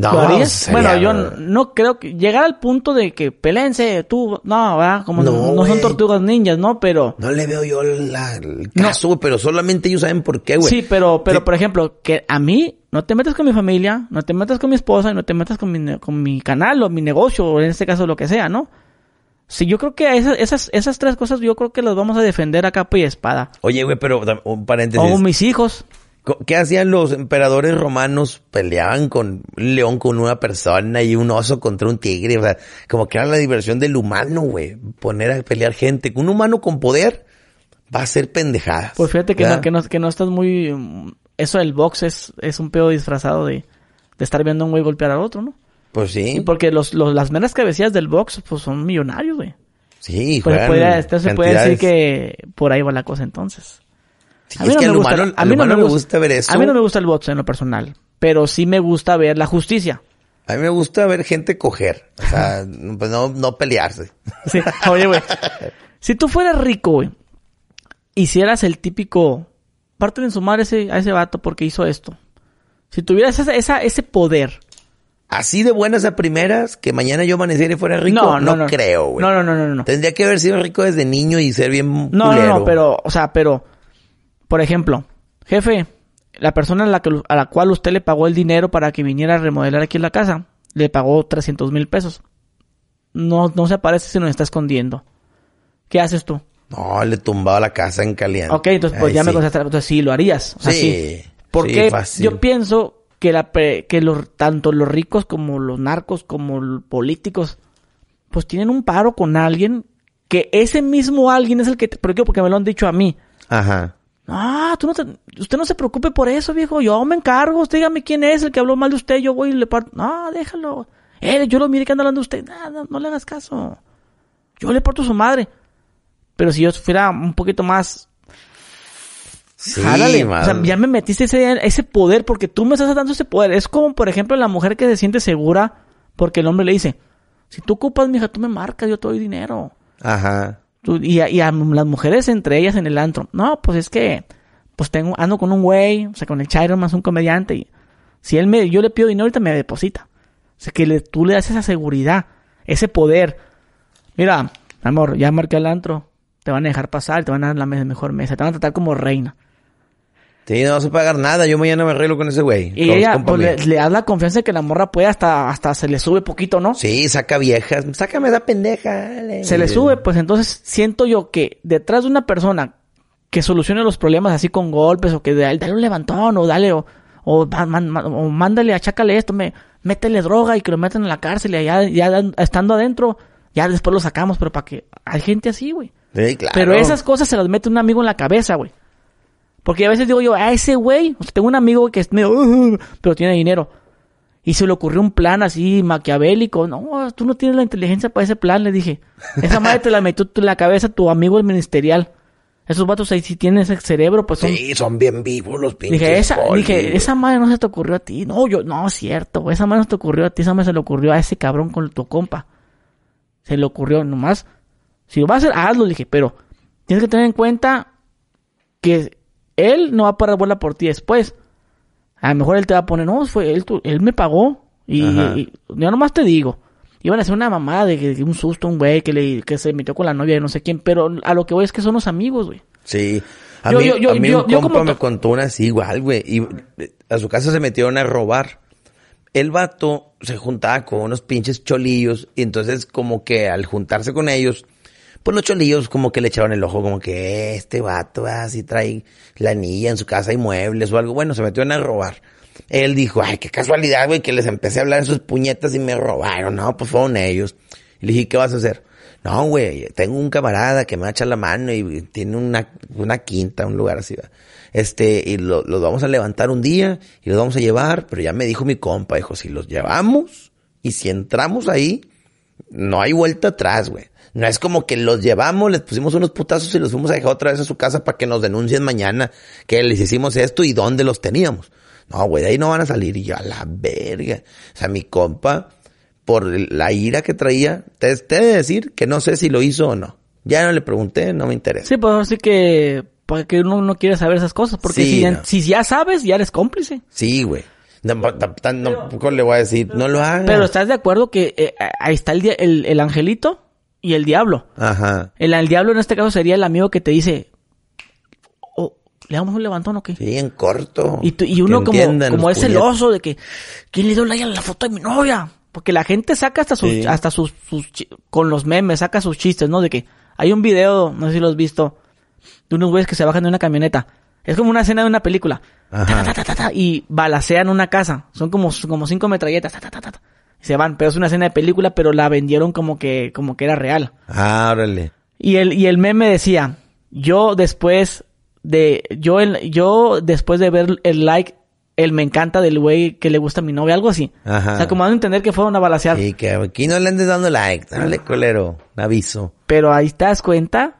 No, ¿lo harías? sería- bueno, yo no creo que llegar al punto de que pelense, tú, no, ¿verdad? Como No, no, son tortugas ninjas, ¿no? Pero, No le veo yo la- el caso, pero solamente ellos saben por qué, güey. sí, pero, pero Sí. por ejemplo, que a mí no te metas con mi familia, no te metas con mi esposa y no te metas con mi, con mi canal o mi negocio, o en este caso lo que sea, ¿no? Sí, yo creo que esas, esas, esas tres cosas yo creo que las vamos a defender a capa y espada. Oye, güey, pero un paréntesis. O mis hijos. ¿Qué hacían los emperadores romanos? Peleaban con un león con una persona y un oso contra un tigre. O sea, como que era la diversión del humano, güey. Poner a pelear gente. Un humano con poder va a ser pendejadas. Pues fíjate que no, que no, que no estás muy... Eso del box es, es un pedo disfrazado de, de estar viendo a un güey golpear al otro, ¿no? Pues sí. porque los, los, las meras cabecillas del box, pues son millonarios, güey. Sí, Pues puede, entonces se puede decir que por ahí va la cosa entonces. Sí, A mí es no que me gusta- humano, a al mí no humano me le gusta- gusta ver eso. A mí no me gusta el box en lo personal, pero sí me gusta ver la justicia. A mí me gusta ver gente coger. O sea, pues no, no pelearse. Sí, oye, güey. Si tú fueras rico, güey, hicieras el típico... Parte en su madre ese, a ese vato porque hizo esto. Si tuvieras esa, esa- ese poder... Así de buenas a primeras, que mañana yo amaneciera y fuera rico, no, No, no, no. creo, güey. No, no, no, no, no. Tendría que haber sido rico desde niño y ser bien No, no, no, pero, o sea, pero, por ejemplo, jefe, la persona a la, que, a la cual usted le pagó el dinero para que viniera a remodelar aquí en la casa, le pagó 300 mil pesos. No, no se aparece si nos está escondiendo. ¿Qué haces tú? No, le tumbaba la casa en caliente. Ok, entonces pues ya me sí. contestaste, entonces sí, lo harías. O sea, Sí, sí. Porque sí, fácil. yo pienso que, la, que los, tanto los ricos como los narcos como los políticos, pues tienen un paro con alguien que ese mismo alguien es el que... Te, ¿Por qué? Porque me lo han dicho a mí. Ajá. Ah, tú no te- usted no se preocupe por eso, viejo. Yo me encargo. Usted dígame quién es el que habló mal de usted. Yo voy y le parto. No, déjalo. Eh, yo lo miré que anda hablando de usted. No, no, no le hagas caso. Yo le parto a su madre. Pero si yo fuera un poquito más... Sí, jálale. O sea, ya me metiste ese, ese poder porque tú me estás dando ese poder. Es como, por ejemplo, la mujer que se siente segura porque el hombre le dice, si tú ocupas, mija, tú me marcas, yo te doy dinero. Ajá. Y, a, las mujeres entre ellas en el antro. No, pues es que pues tengo, ando con un güey, o sea, con el Chairo más un comediante y si él me, yo le pido dinero ahorita me deposita. O sea, que le- tú le das esa seguridad, ese poder. Mira, amor, ya marqué al antro, te van a dejar pasar, te van a dar la me- mejor mesa, te van a tratar como reina. Sí, no vas a pagar nada. Yo mañana me arreglo con ese güey. Y ella, pues, le, le das la confianza de que la morra puede hasta, hasta se le sube poquito, ¿no? Sí, saca viejas. Sácame esa pendeja. dale. se le sube, pues entonces siento yo que detrás de una persona que solucione los problemas así con golpes o que dale, un levantón o dale o, o, man- mándale, achácale esto, me, métele droga y que lo metan en la cárcel y allá, ya estando adentro, ya después lo sacamos, pero para que hay gente así, güey. Sí, claro. Pero esas cosas se las mete un amigo en la cabeza, güey. Porque a veces digo yo, a ese güey, o sea, tengo un amigo que es medio, "Uh", pero tiene dinero. Y se le ocurrió un plan así maquiavélico. No, tú no tienes la inteligencia para ese plan, le dije. Esa madre te la metió en la cabeza tu amigo el ministerial. Esos vatos ahí si tienen ese cerebro, pues son... Sí, son bien vivos los pinches. Dije, esa, dije, esa madre no se te ocurrió a ti. No, yo, no, cierto, esa madre no se te ocurrió a ti, esa madre se le ocurrió a ese cabrón con tu compa. Se le ocurrió nomás. Si lo vas a hacer, hazlo, le dije, pero tienes que tener en cuenta que él no va a parar bola por ti después. A lo mejor él te va a poner, no, fue él, tu- él me pagó. Y, y- yo nomás te digo. Iban a hacer una mamada de, que- un susto, un güey que, le, que se metió con la novia de no sé quién. Pero a lo que voy es que son los amigos, güey. Sí. A Yo- mí, yo- yo- a mí yo- un yo compa como me contó una así igual, güey. Y a su casa se metieron a robar. El vato se juntaba con unos pinches cholillos. Y entonces como que al juntarse con ellos, pues los cholillos como que le echaban el ojo como que "Eh, este vato así trae la anilla en su casa y muebles o algo. Bueno, se metieron a robar. Él dijo, ay, qué casualidad, güey, que les empecé a hablar en sus puñetas y me robaron. No, pues fueron ellos. Y le dije, ¿qué vas a hacer? No, güey, tengo un camarada que me va a echar la mano y tiene una, una quinta, un lugar así. Este, y lo- los vamos a levantar un día y los vamos a llevar, pero ya me dijo mi compa, dijo, si los llevamos y si entramos ahí, no hay vuelta atrás, güey. No es como que los llevamos, les pusimos unos putazos y los fuimos a dejar otra vez a su casa para que nos denuncien mañana que les hicimos esto y dónde los teníamos. No, güey, de ahí no van a salir. Y yo, a la verga. O sea, mi compa, por la ira que traía, te, te he de decir que no sé si lo hizo o no. Ya no le pregunté, no me interesa. Sí, pues así que... Porque uno no quiere saber esas cosas. Porque Sí, si, ya, no. si ya sabes, ya eres cómplice. Sí, güey. No, ta- ta- no, tampoco le voy a decir, no lo haga. Pero estás de acuerdo que eh, ahí está el, el, el angelito y el diablo. Ajá. El, el diablo en este caso sería el amigo que te dice, oh, ¿le damos un levantón o qué? Sí, en corto. Y, tú- y uno como, como es celoso de que, ¿quién le dio like a la foto de mi novia? Porque la gente saca hasta sus, Sí. hasta sus, sus con los memes, saca sus chistes, ¿no? De que hay un video, no sé si lo has visto, de unos güeyes que se bajan de una camioneta. Es como una escena de una película. Ajá. Ta, ta, ta, ta, ta, y balacean una casa. Son como, como cinco metralletas. Se van. Pero es una escena de película, pero la vendieron como que, como que era real. Ah, órale. Y el, y el meme decía, yo después de, yo, el, yo después de ver el like, el me encanta del güey que le gusta a mi novia, algo así. Ajá. O sea, como dando a entender que fueron a balasear. Y que aquí no le andes dando like. Dale, colero. Aviso. Pero ahí te das cuenta.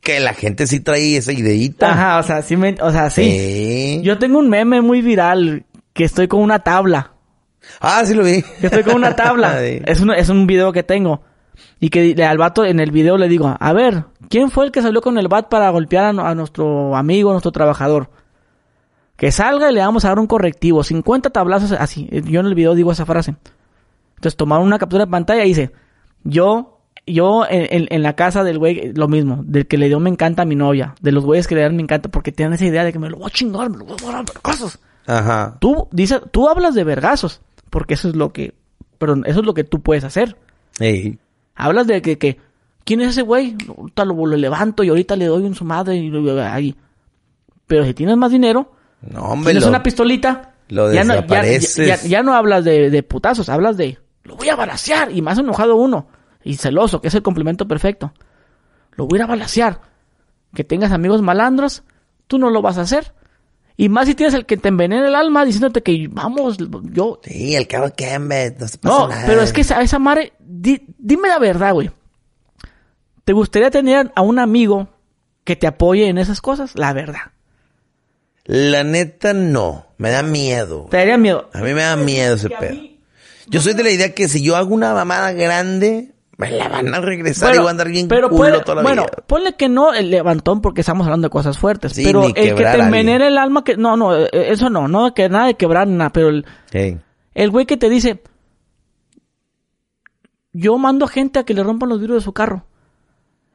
Que la gente sí trae esa ideita. Ajá, o sea, sí me, o sea, sí. Sí. Yo tengo un meme muy viral que estoy con una tabla. Ah, sí lo vi. Estoy con una tabla. Sí. es, un, es un video que tengo. Y que al vato en el video le digo, a ver, ¿quién fue el que salió con el bat para golpear a, nuestro amigo, a nuestro trabajador? Que salga y le vamos a dar un correctivo. 50 tablazos así. Yo en el video digo esa frase. Entonces tomaron una captura de pantalla y dice, yo, yo en, en- en la casa del güey, lo mismo, del que le dio me encanta a mi novia, de los güeyes que le dan me encanta porque tienen esa idea de que me lo voy a chingar, me lo voy a vergazos. Ajá. Tú, dice, tú hablas de vergazos, porque eso es lo que, perdón, eso es lo que tú puedes hacer. Hablas de que, que ¿quién es ese güey? Ahorita lo, lo levanto y ahorita le doy en su madre y ahí. Pero si tienes más dinero, No, hombre. tienes lo- una pistolita, lo ya, no, ya, desapareces. ya- ya no hablas de, de putazos, hablas de lo voy a balasear y más enojado uno y celoso, que es el complemento perfecto. Lo voy a balasear. Que tengas amigos malandros, tú no lo vas a hacer. Y más si tienes el que te envenena el alma diciéndote que vamos, yo Sí, el cabo que hombre, no se pasa no, nada. pero es que esa, esa madre, di- dime la verdad, güey. ¿Te gustaría tener a un amigo que te apoye en esas cosas? La verdad. La neta, no. Me da miedo. Te daría miedo. A mí me da miedo ese pedo. mí- Yo soy de la idea que si yo hago una mamada grande, me la van a regresar y voy a andar bien pero culo puede- toda la bueno, vida. ponle que no el levantón porque estamos hablando de cosas fuertes. Sí, pero ni el que te envenena el alma, que no, no, eh, eso no, no, que nada de quebrar nada, pero el, el güey que te dice, yo mando a gente a que le rompan los vidrios de su carro.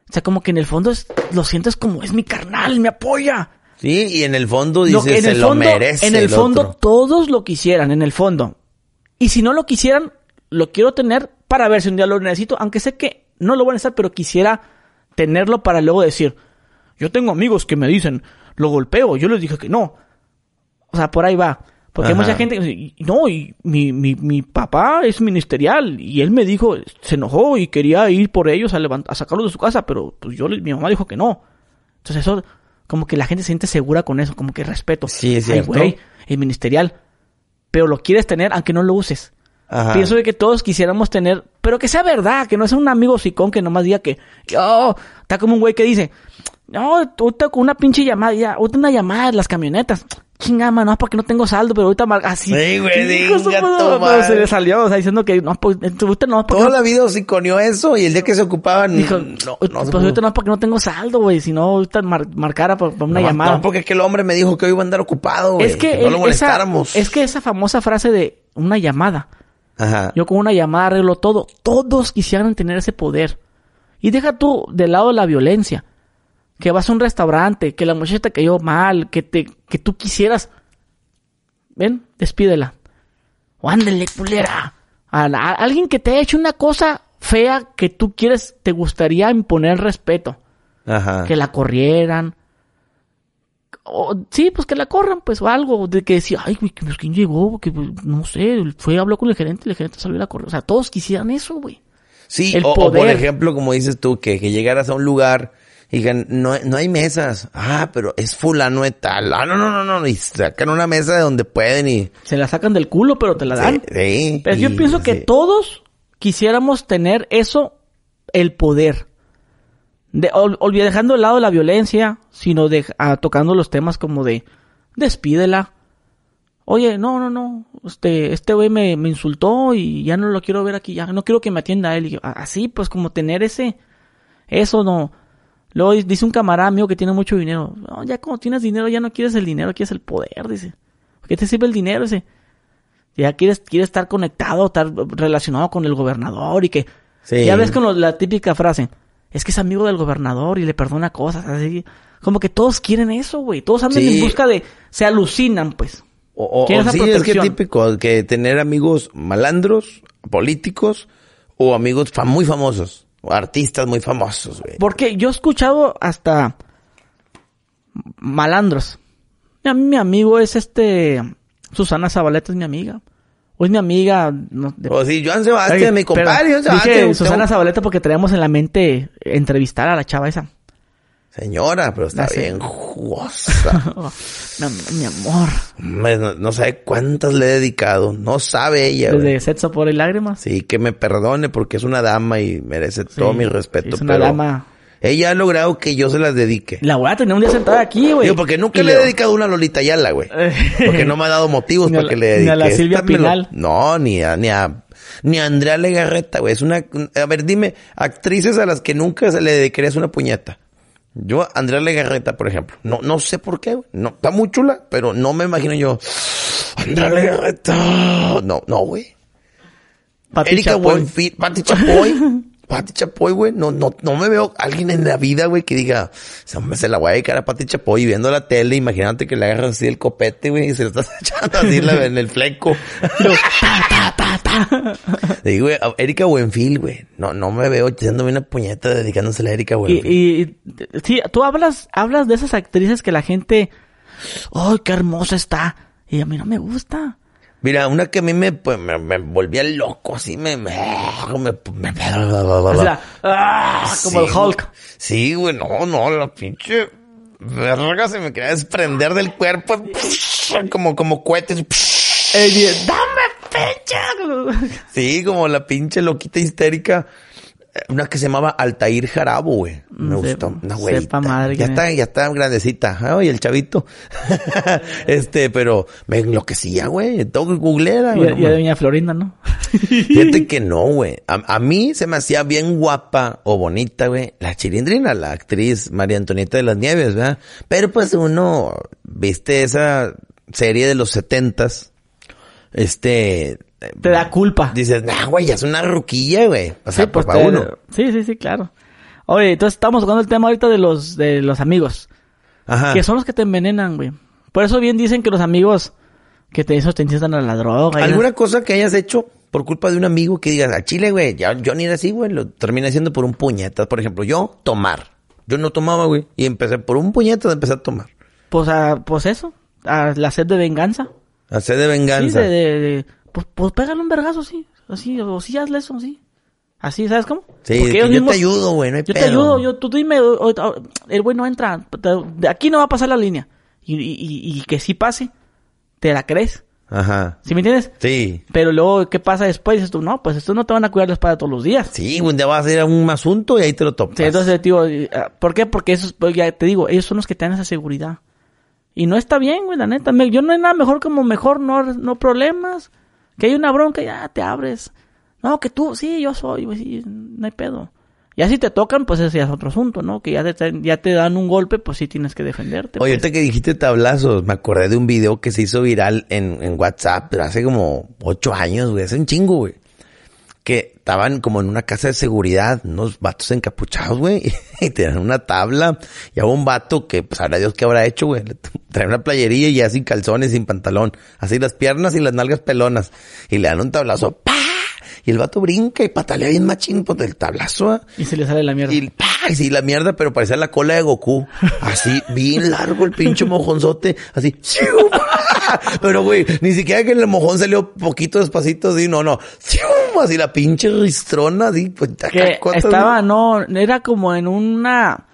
O sea, como que en el fondo es- lo sientes como es mi carnal, me apoya. Sí, y en el fondo Lo dice, que en se el lo fondo, merece en el, fondo otro. todos lo quisieran, en el fondo. Y si no lo quisieran, lo quiero tener para ver si un día lo necesito, aunque sé que no lo voy a necesitar, pero quisiera tenerlo para luego decir, yo tengo amigos que me dicen, lo golpeo, yo les dije que no. O sea, por ahí va. Porque hay mucha gente que dice, no, y mi, mi, mi papá es ministerial y él me dijo, se enojó y quería ir por ellos a, levant- a sacarlos de su casa, pero pues yo, mi mamá dijo que no. Entonces eso, como que la gente se siente segura con eso, como que respeto. Sí, es Ay, cierto. güey, el ministerial. Pero lo quieres tener aunque no lo uses. Ajá. Pienso de que todos quisiéramos tener, pero que sea verdad, que no sea un amigo sicón que nomás diga que, yo, está como un güey que dice, no, ahorita con una pinche llamada, ya, ahorita una llamada de las camionetas. Chingada, mano, no, porque no tengo saldo, pero ahorita así. Sí, güey, pero se le salió, o sea, diciendo que no, pues, ahorita no, porque Toda no- la vida hociconeó eso y el día que se ocupaban... Dijo, no, no pues se ahorita no es porque no tengo saldo, güey, si no, ahorita mar- marcara por, por una No, llamada. No, porque aquel hombre me dijo que hoy iba a andar ocupado, güey. es que, no lo el- esa, molestáramos. es que esa famosa frase de una llamada, Ajá. Yo con una llamada arreglo todo. Todos quisieran tener ese poder. Y deja tú de lado la violencia. Que vas a un restaurante, que la muchacha te cayó mal, que te, que tú quisieras. Ven, despídela. O ándele, culera. A, la- a alguien que te ha hecho una cosa fea que tú quieres, te gustaría imponer respeto. Ajá. Que la corrieran. O, sí, pues que la corran, pues, o algo. De que decía, ay, güey, que, pues, ¿quién llegó? Que, pues, no sé, fue, habló con el gerente y el gerente salió a la correr. O sea, todos quisieran eso, güey. Sí, el o, o por ejemplo, como dices tú, que, que llegaras a un lugar y digan, no, no hay mesas. Ah, pero es fulano de tal. Ah, no, no, no, no. Y sacan una mesa de donde pueden y... Se la sacan del culo, pero te la dan. Sí, sí, Pero yo y- pienso que sí. todos quisiéramos tener eso, el poder. De, ol- dejando de lado la violencia, sino de, tocando los temas como de despídela. Oye, no, no, no, este, este güey me, me insultó y ya no lo quiero ver aquí, ya no quiero que me atienda a él. Y yo, "Ah, así, pues como tener ese, eso no. Luego di- dice un camarada mío que tiene mucho dinero, no, ya como tienes dinero ya no quieres el dinero, quieres el poder, dice. ¿Qué te sirve el dinero? Dice, ya quieres, quieres estar conectado, estar relacionado con el gobernador y que Sí. ya ves con lo- la típica frase, es que es amigo del gobernador y le perdona cosas, así. Como que todos quieren eso, güey. Todos andan Sí. en busca de, se alucinan, pues. O, o- o sí, es que protección. típico que tener amigos malandros, políticos o amigos muy famosos. O artistas muy famosos, güey. Porque yo he escuchado hasta malandros. A mí mi amigo es este, Susana Zabaleta es mi amiga. O es mi amiga, no, de- O sí, Joan Sebastián, Ay, mi compadre, Joan Sebastián. Dije tengo- Susana Zabaleta porque traíamos en la mente entrevistar a la chava esa. Señora, pero está bien jugosa. Mi, amor. No, no sabe cuántas le he dedicado. No sabe ella, güey. Desde sexo por y lágrimas. Sí, que me perdone porque es una dama y merece todo mi respeto. Es una pero dama. Ella ha logrado que yo se las dedique. La voy a tener un día sentada aquí, güey. Digo, porque nunca Y le he dedicado una a Lolita Ayala, güey. Porque no me ha dado motivos para que le dedique. ni a la Silvia lo- Pinal. No, ni a, ni a, ni a Andrea Legarreta, güey. Es una, a ver, dime, actrices a las que nunca se le dedicarías una puñeta. Yo, a Andrea Legarreta, por ejemplo. No, no sé por qué, güey. No, está muy chula, pero no me imagino yo. Andrea Legarreta. No, no, güey. Erika Chapoy. Buenfil, Pati Chapoy. Pati Chapoy, güey. No, no, no me veo alguien en la vida, güey, que diga, se, la voy a dedicar a Pati Chapoy viendo la tele. Imagínate que le agarras así el copete, güey, y se lo estás echando así en el fleco. Digo, güey, a Erika Buenfil, güey. No, no me veo echándome una puñeta dedicándosela a Erika Buenfil. y, y- sí, tú hablas, hablas de esas actrices que la gente, ¡ay, qué hermosa está! Y a mí no me gusta. Mira, una que a mí me, pues, me, me volvía loco, así me, me, me, me- ¡ah! como el Hulk. Sí, güey, no, no, la pinche verga se me quería desprender del cuerpo. Como, como cohetes. ¡Dame pinche! Sí, como la pinche loquita histérica. Una que se llamaba Altair Jarabo, güey. Me Mm, gustó. Una güerita. sepa madre Ya está, ya está grandecita. Ay, el chavito. este, pero me enloquecía, güey. Todo googlera, Y, güey. y de Doña Florinda, ¿no? Fíjate que no, güey. A, a mí se me hacía bien guapa o bonita, güey. La chilindrina, la actriz María Antonieta de las Nieves, ¿verdad? Pero pues uno, viste esa serie de los setentas, este... Te da culpa. Dices, nah, güey, ya es una ruquilla, güey. O sea, Sí, pues te- uno. Sí, sí, sí, claro. Oye, entonces estamos tocando el tema ahorita de los, de los amigos. Ajá. Que son los que te envenenan, güey. Por eso bien dicen que los amigos que te, esos te incitan a la droga. y ¿Alguna cosa que hayas hecho por culpa de un amigo que digas, a Chile, güey, ya, yo ni era así, güey, lo terminé haciendo por un puñetas. Por ejemplo, yo, tomar. Yo no tomaba, güey, y empecé por un puñetas, empecé a tomar. Pues, a- pues eso, a la sed de venganza. De Sí, venganza. de, de, de- pues, pues pégale un vergazo, sí. Así, o sí, hazle eso, sí. Así, ¿sabes cómo? Sí, Porque ellos yo mismos- te ayudo, güey, no hay Yo te ayudo, yo, tú dime, el güey no entra, de aquí no va a pasar la línea. Y, y, y- y que sí pase, te la crees. Ajá. ¿Sí me entiendes? Sí. Pero luego, ¿qué pasa después? Dices tú, no, pues estos no te van a cuidar la espada todos los días. Sí, un día vas a ir a un asunto y ahí te lo topas. Sí, entonces, tío, eh, ¿por qué? Porque esos, pues, ya te digo, ellos son los que te dan esa seguridad. Y no está bien, güey, la neta. Yo no hay nada mejor como mejor, no, no problemas. Que hay una bronca, ya te abres. No, que tú, sí, yo soy, güey, sí, no hay pedo. Ya si te tocan, pues ese ya es otro asunto, ¿no? Que ya te, ya te dan un golpe, pues sí tienes que defenderte. Oye, pues. ahorita que dijiste tablazos, me acordé de un video que se hizo viral en, en WhatsApp, pero hace como ocho años, güey, hace un chingo, güey. Que estaban como en una casa de seguridad, unos vatos encapuchados, güey, y tenían una tabla, y había un vato que, pues, sabrá Dios qué habrá hecho, güey, trae una playería y ya sin calzones, sin pantalón, así las piernas y las nalgas pelonas, y le dan un tablazo, ¡pa! Y el vato brinca y patalea bien machín por el tablazo, ¿ah? Y se le sale la mierda. Y, ¡pah! y sí, la mierda, pero parecía la cola de Goku. Así, bien largo el pinche mojonzote. Así. Pero, güey, ni siquiera que el mojón salió poquito despacito, así, no, no. Así la pinche ristrona, así. Pues, que ¿cuántas- estaba, no, era como en una...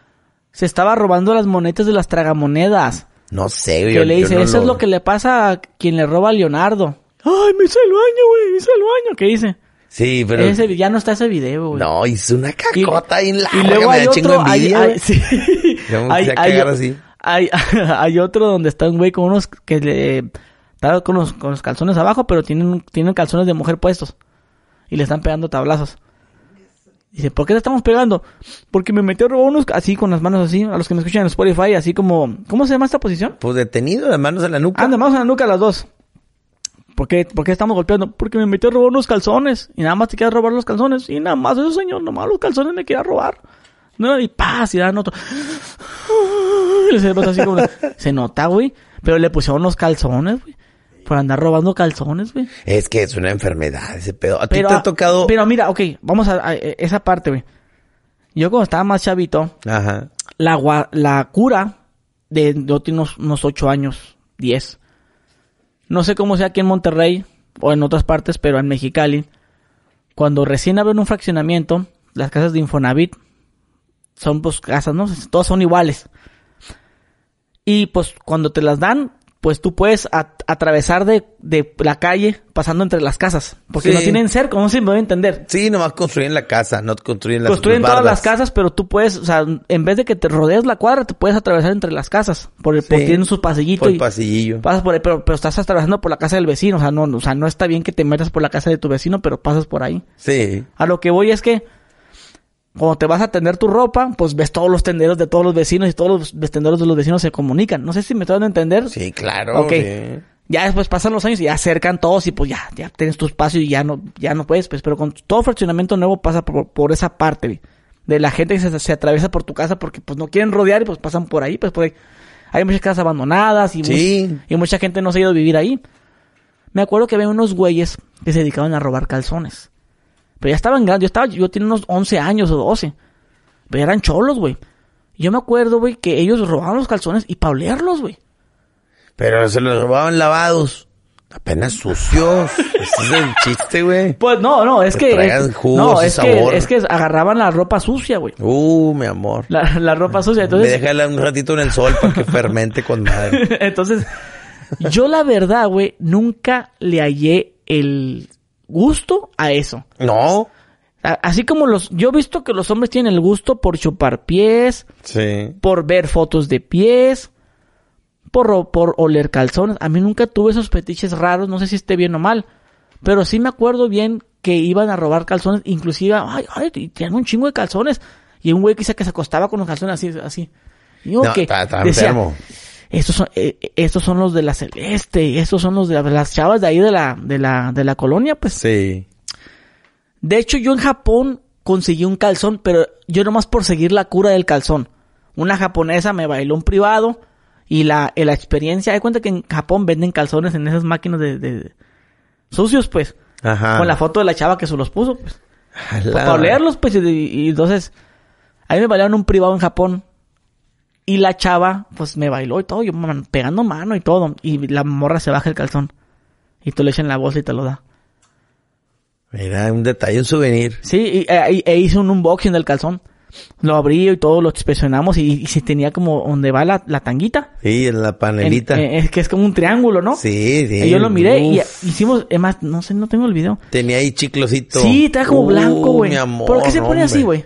Se estaba robando las monedas de las tragamonedas. No sé, güey. Que yo- le yo dice, no eso es lo que le pasa a quien le roba a Leonardo. Ay, me hice el baño, güey, me hice el baño. ¿Qué dice? Sí, pero... Ese, ya no está ese video, güey. No, hizo una Y- cacota bien larga. y luego hay otro, hay, envidia, hay- sí. Hay, hay- así. hay- otro donde está un güey con unos que le está con los, con los calzones abajo, pero tienen, tienen calzones de mujer puestos. Y le están pegando tablazos. Dice, ¿por qué le estamos pegando? Porque me metió a robar unos, así con las manos así, a los que me escuchan en Spotify, así como, ¿cómo se llama esta posición? Pues detenido, las manos en la nuca. Anda, vamos a la nuca las dos. ¿Por qué, ¿Por qué estamos golpeando? Porque me metió a robar unos calzones. Y nada más te quieres robar los calzones. Y nada más eso, señor. Nomás los calzones me quería robar. No, y paz, y dan otro. Y se, así como- se nota, güey. Pero le pusieron los calzones, güey. Por andar robando calzones, güey. Es que es una enfermedad ese pedo. ¿A ti te ha tocado...? pero mira, ok, vamos a, a- esa parte, güey. Yo cuando estaba más chavito, Ajá. la, la cura de yo tengo unos, unos 8 años, 10. No sé cómo sea aquí en Monterrey o en otras partes, pero en Mexicali, cuando recién abren un fraccionamiento, las casas de Infonavit son pues casas, ¿no? Todas son iguales. Y pues cuando te las dan, pues tú puedes atravesar de, de la calle pasando entre las casas. Porque Sí. no tienen cerco, no se me va a entender. Sí, nomás construyen la casa, no construyen las Construyen todas las casas, pero tú puedes, o sea, en vez de que te rodees la cuadra, te puedes atravesar entre las casas. Por el, Sí. porque tienen sus pasillitos Por el y pasillillo. pasas por ahí, pero, pero estás atravesando por la casa del vecino. O sea, no, o sea, no está bien que te metas por la casa de tu vecino, pero pasas por ahí. Sí. A lo que voy es que cuando te vas a tender tu ropa, pues ves todos los tenderos de todos los vecinos y todos los tenderos de los vecinos se comunican. No sé si me están a entender. Sí, claro. Ok. sí. Ya después pasan los años y ya acercan todos y pues ya, ya tienes tu espacio y ya no, ya no puedes, pues, pero con todo fraccionamiento nuevo pasa por, por esa parte, de la gente que se, se atraviesa por tu casa porque pues no quieren rodear y pues pasan por ahí, pues por ahí. Hay muchas casas abandonadas y, y mucha gente no se ha ido a vivir ahí. Me acuerdo que había unos güeyes que se dedicaban a robar calzones. Pero ya estaban grandes, yo estaba, yo tenía unos 11 años o 12. Pero eran cholos, güey. Yo me acuerdo, güey, que ellos robaban los calzones y para olerlos, güey. Pero se los robaban lavados. Apenas sucios. Ese es el chiste, güey. Pues no, no, es Que que. traigan es- no, es que, es que agarraban la ropa sucia, güey. Uh, mi amor. La, la ropa sucia. Entonces, déjala un ratito en el sol para que fermente con madre. entonces, yo la verdad, güey, nunca le hallé el gusto a eso. No. Así como los, yo he visto que los hombres tienen el gusto por chupar pies, Sí. por ver fotos de pies, por, por oler calzones. A mí nunca tuve esos fetiches raros, no sé si esté bien o mal, pero sí me acuerdo bien que iban a robar calzones, inclusive, ay, ay, tenían un chingo de calzones, y un güey quizá que se acostaba con los calzones así, así. Y yo No, que está, está decía, enfermo. Estos son, eh, estos son los de la celeste, estos son los de la- las chavas de ahí de la, de la, de la colonia, pues. Sí. De hecho, yo en Japón conseguí un calzón, pero yo nomás por seguir la cura del calzón. Una japonesa me bailó un privado y la, la experiencia, hay cuenta que en Japón venden calzones en esas máquinas de, de- sucios, pues. Ajá. Con la foto de la chava que se los puso, pues. Ala. Para olerlos, pues. Y, y entonces, a mí me bailaron un privado en Japón. Y la chava, pues me bailó y todo, yo man, pegando mano y todo. Y la morra se baja el calzón. Y tú le echas en la bolsa y te lo da. Mira, un detalle, un souvenir. Sí, y, e, e hice un unboxing del calzón. Lo abrí y todo, lo inspeccionamos y, y si tenía como donde va la, la tanguita. Sí, en la En- panelita. eh, es que es como un triángulo, ¿no? Sí, sí. Y yo lo miré y hicimos, es más, no sé, no tengo el video. Tenía ahí chiclosito. Sí, estaba como Uh, blanco, güey. mi amor, ¿Por qué se pone así, güey?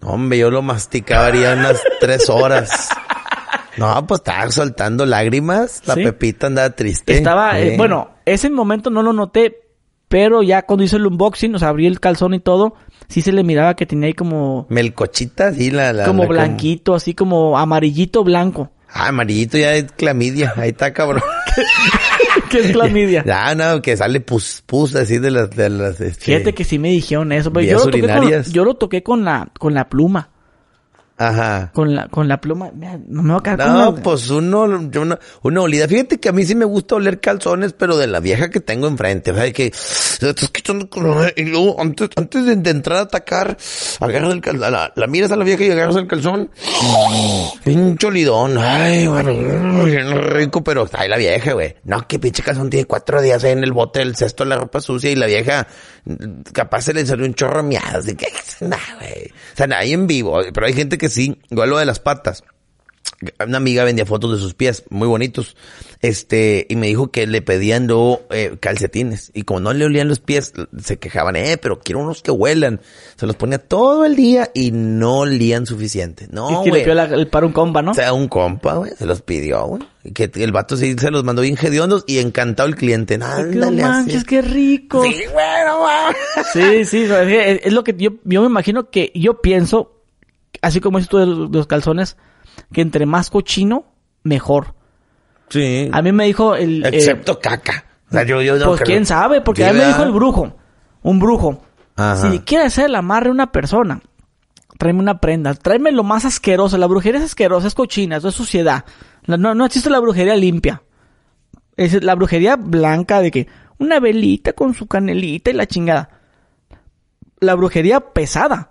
No, hombre, yo lo masticaría unas tres horas. No, pues estaba soltando lágrimas. La Sí. Pepita andaba triste. Estaba, eh, bueno, ese momento no lo noté, pero ya cuando hice el unboxing, o sea, abrí el calzón y todo, sí se le miraba que tenía ahí como, Melcochita, sí, la... la como la- blanquito, así como amarillito blanco. Ah, amarillito ya es clamidia. Ahí está, cabrón. ¿Qué es clamidia? Ah, no, que sale pus, pus así de las... De las este, Fíjate que sí me dijeron eso, pero yo Vías lo, toqué con, urinarias. yo lo toqué con la, con la pluma. Ajá. Con la, con la pluma. No me va a quedar No, pues uno, yo una, una olida. Fíjate que a mí sí me gusta oler calzones, pero de la vieja que tengo enfrente. O sea, que estás quitando con- y luego antes, antes de, de entrar a atacar, agarras el cal- la, la, miras a la vieja y agarras el calzón. Pinche olidón. Ay, bueno, bien rico, pero ay, la vieja, güey. No, que pinche calzón tiene cuatro días ahí en el bote del cesto de la ropa sucia y la vieja capaz se le salió un chorro miado. Así que, nah, güey. O sea, nadie en vivo. Pero hay gente que sí, igual lo de las patas una amiga vendía fotos de sus pies muy bonitos este y me dijo que le pedían luego eh, calcetines y como no le olían los pies se quejaban eh pero quiero unos que huelan se los ponía todo el día y no olían suficiente no que le güey la- el paro un compa, ¿no? o sea, un compa, güey, se los pidió, güey. Y que el vato sí se los mandó bien hediondos y encantado el cliente. Que Ándale, no así. manches, qué rico. Sí, bueno, güey. Sí, sí, es, que es lo que yo, yo me imagino que yo pienso, así como tú de los, calzones, que entre más cochino, mejor. Sí. A mí me dijo el... eh, Excepto caca. O sea, yo, yo no pues creo- quién sabe, porque a mí me dijo el brujo, un brujo. Ajá. Si quieres hacer el amarre a una persona, tráeme una prenda, tráeme lo más asqueroso. La brujería es asquerosa, es cochina, eso es suciedad. No, no existe la brujería limpia. Es la brujería blanca de que una velita con su canelita y la chingada. La brujería pesada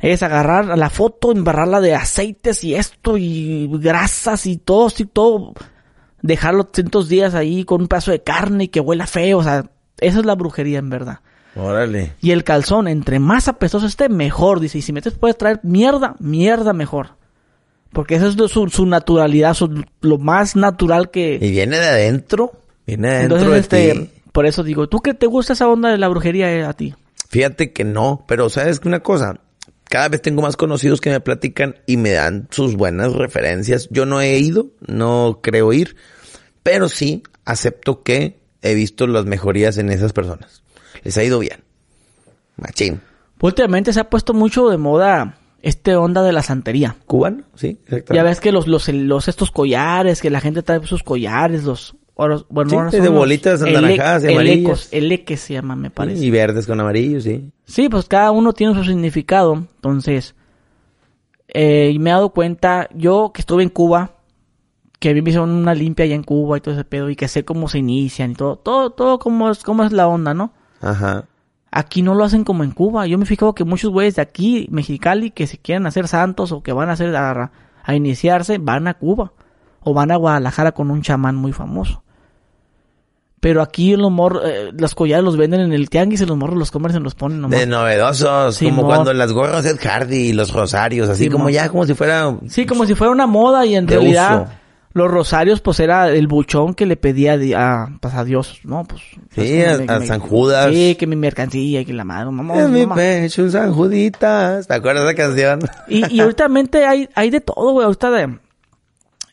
es agarrar la foto, embarrarla de aceites y esto y grasas y todo, y todo, dejarlo cientos días ahí con un pedazo de carne y que huela feo, o sea, esa es la brujería en verdad. Órale. Y el calzón, entre más apestoso esté, mejor. Dice, y si metes puedes traer mierda, mierda mejor. Porque esa es lo- su, su naturalidad, su- lo más natural que... Y viene de adentro. Viene de adentro Entonces, de este, ti. por eso digo, ¿tú qué te gusta esa onda de la brujería eh, a ti? Fíjate que no, pero sabes que una cosa, cada vez tengo más conocidos que me platican y me dan sus buenas referencias. Yo no he ido, no creo ir, pero sí acepto que he visto las mejorías en esas personas. Les ha ido bien. Machín. Últimamente se ha puesto mucho de moda este onda de la santería. ¿Cubano? Sí, exactamente. Ya ves que los, los, los estos collares, que la gente trae sus collares, los... oros- bueno, Sí, de bolitas anaranjadas y amarillas. eleques se llama, me parece. Y verdes con amarillo, sí. Sí, pues cada uno tiene su significado. Entonces, eh, y me he dado cuenta, yo que estuve en Cuba, que me hicieron una limpia allá en Cuba y todo ese pedo, y que sé cómo se inician y todo, todo, todo cómo es, cómo es la onda, ¿no? Ajá. Aquí no lo hacen como en Cuba. Yo me he fijado que muchos güeyes de aquí, Mexicali, que se quieren hacer santos o que van a hacer a, a iniciarse, van a Cuba. O van a Guadalajara con un chamán muy famoso. Pero aquí los morros, eh, los collares los venden en el tianguis y los morros los comercian, los ponen nomás. De novedosos, Simón. como cuando las gorras Ed Hardy y los rosarios, así Simón. como ya como si fuera Sí, como si fuera una moda y en realidad uso. Los rosarios, pues era el buchón que le pedía a, pues, a Dios, ¿no? Pues. Sí, a- me- a me- San Judas. Sí, que mi mercancía, que la mano, mamá. En mi pecho un San Juditas. ¿Te acuerdas de esa canción? Y, y ahorita hay, hay de todo, güey. Ahorita de,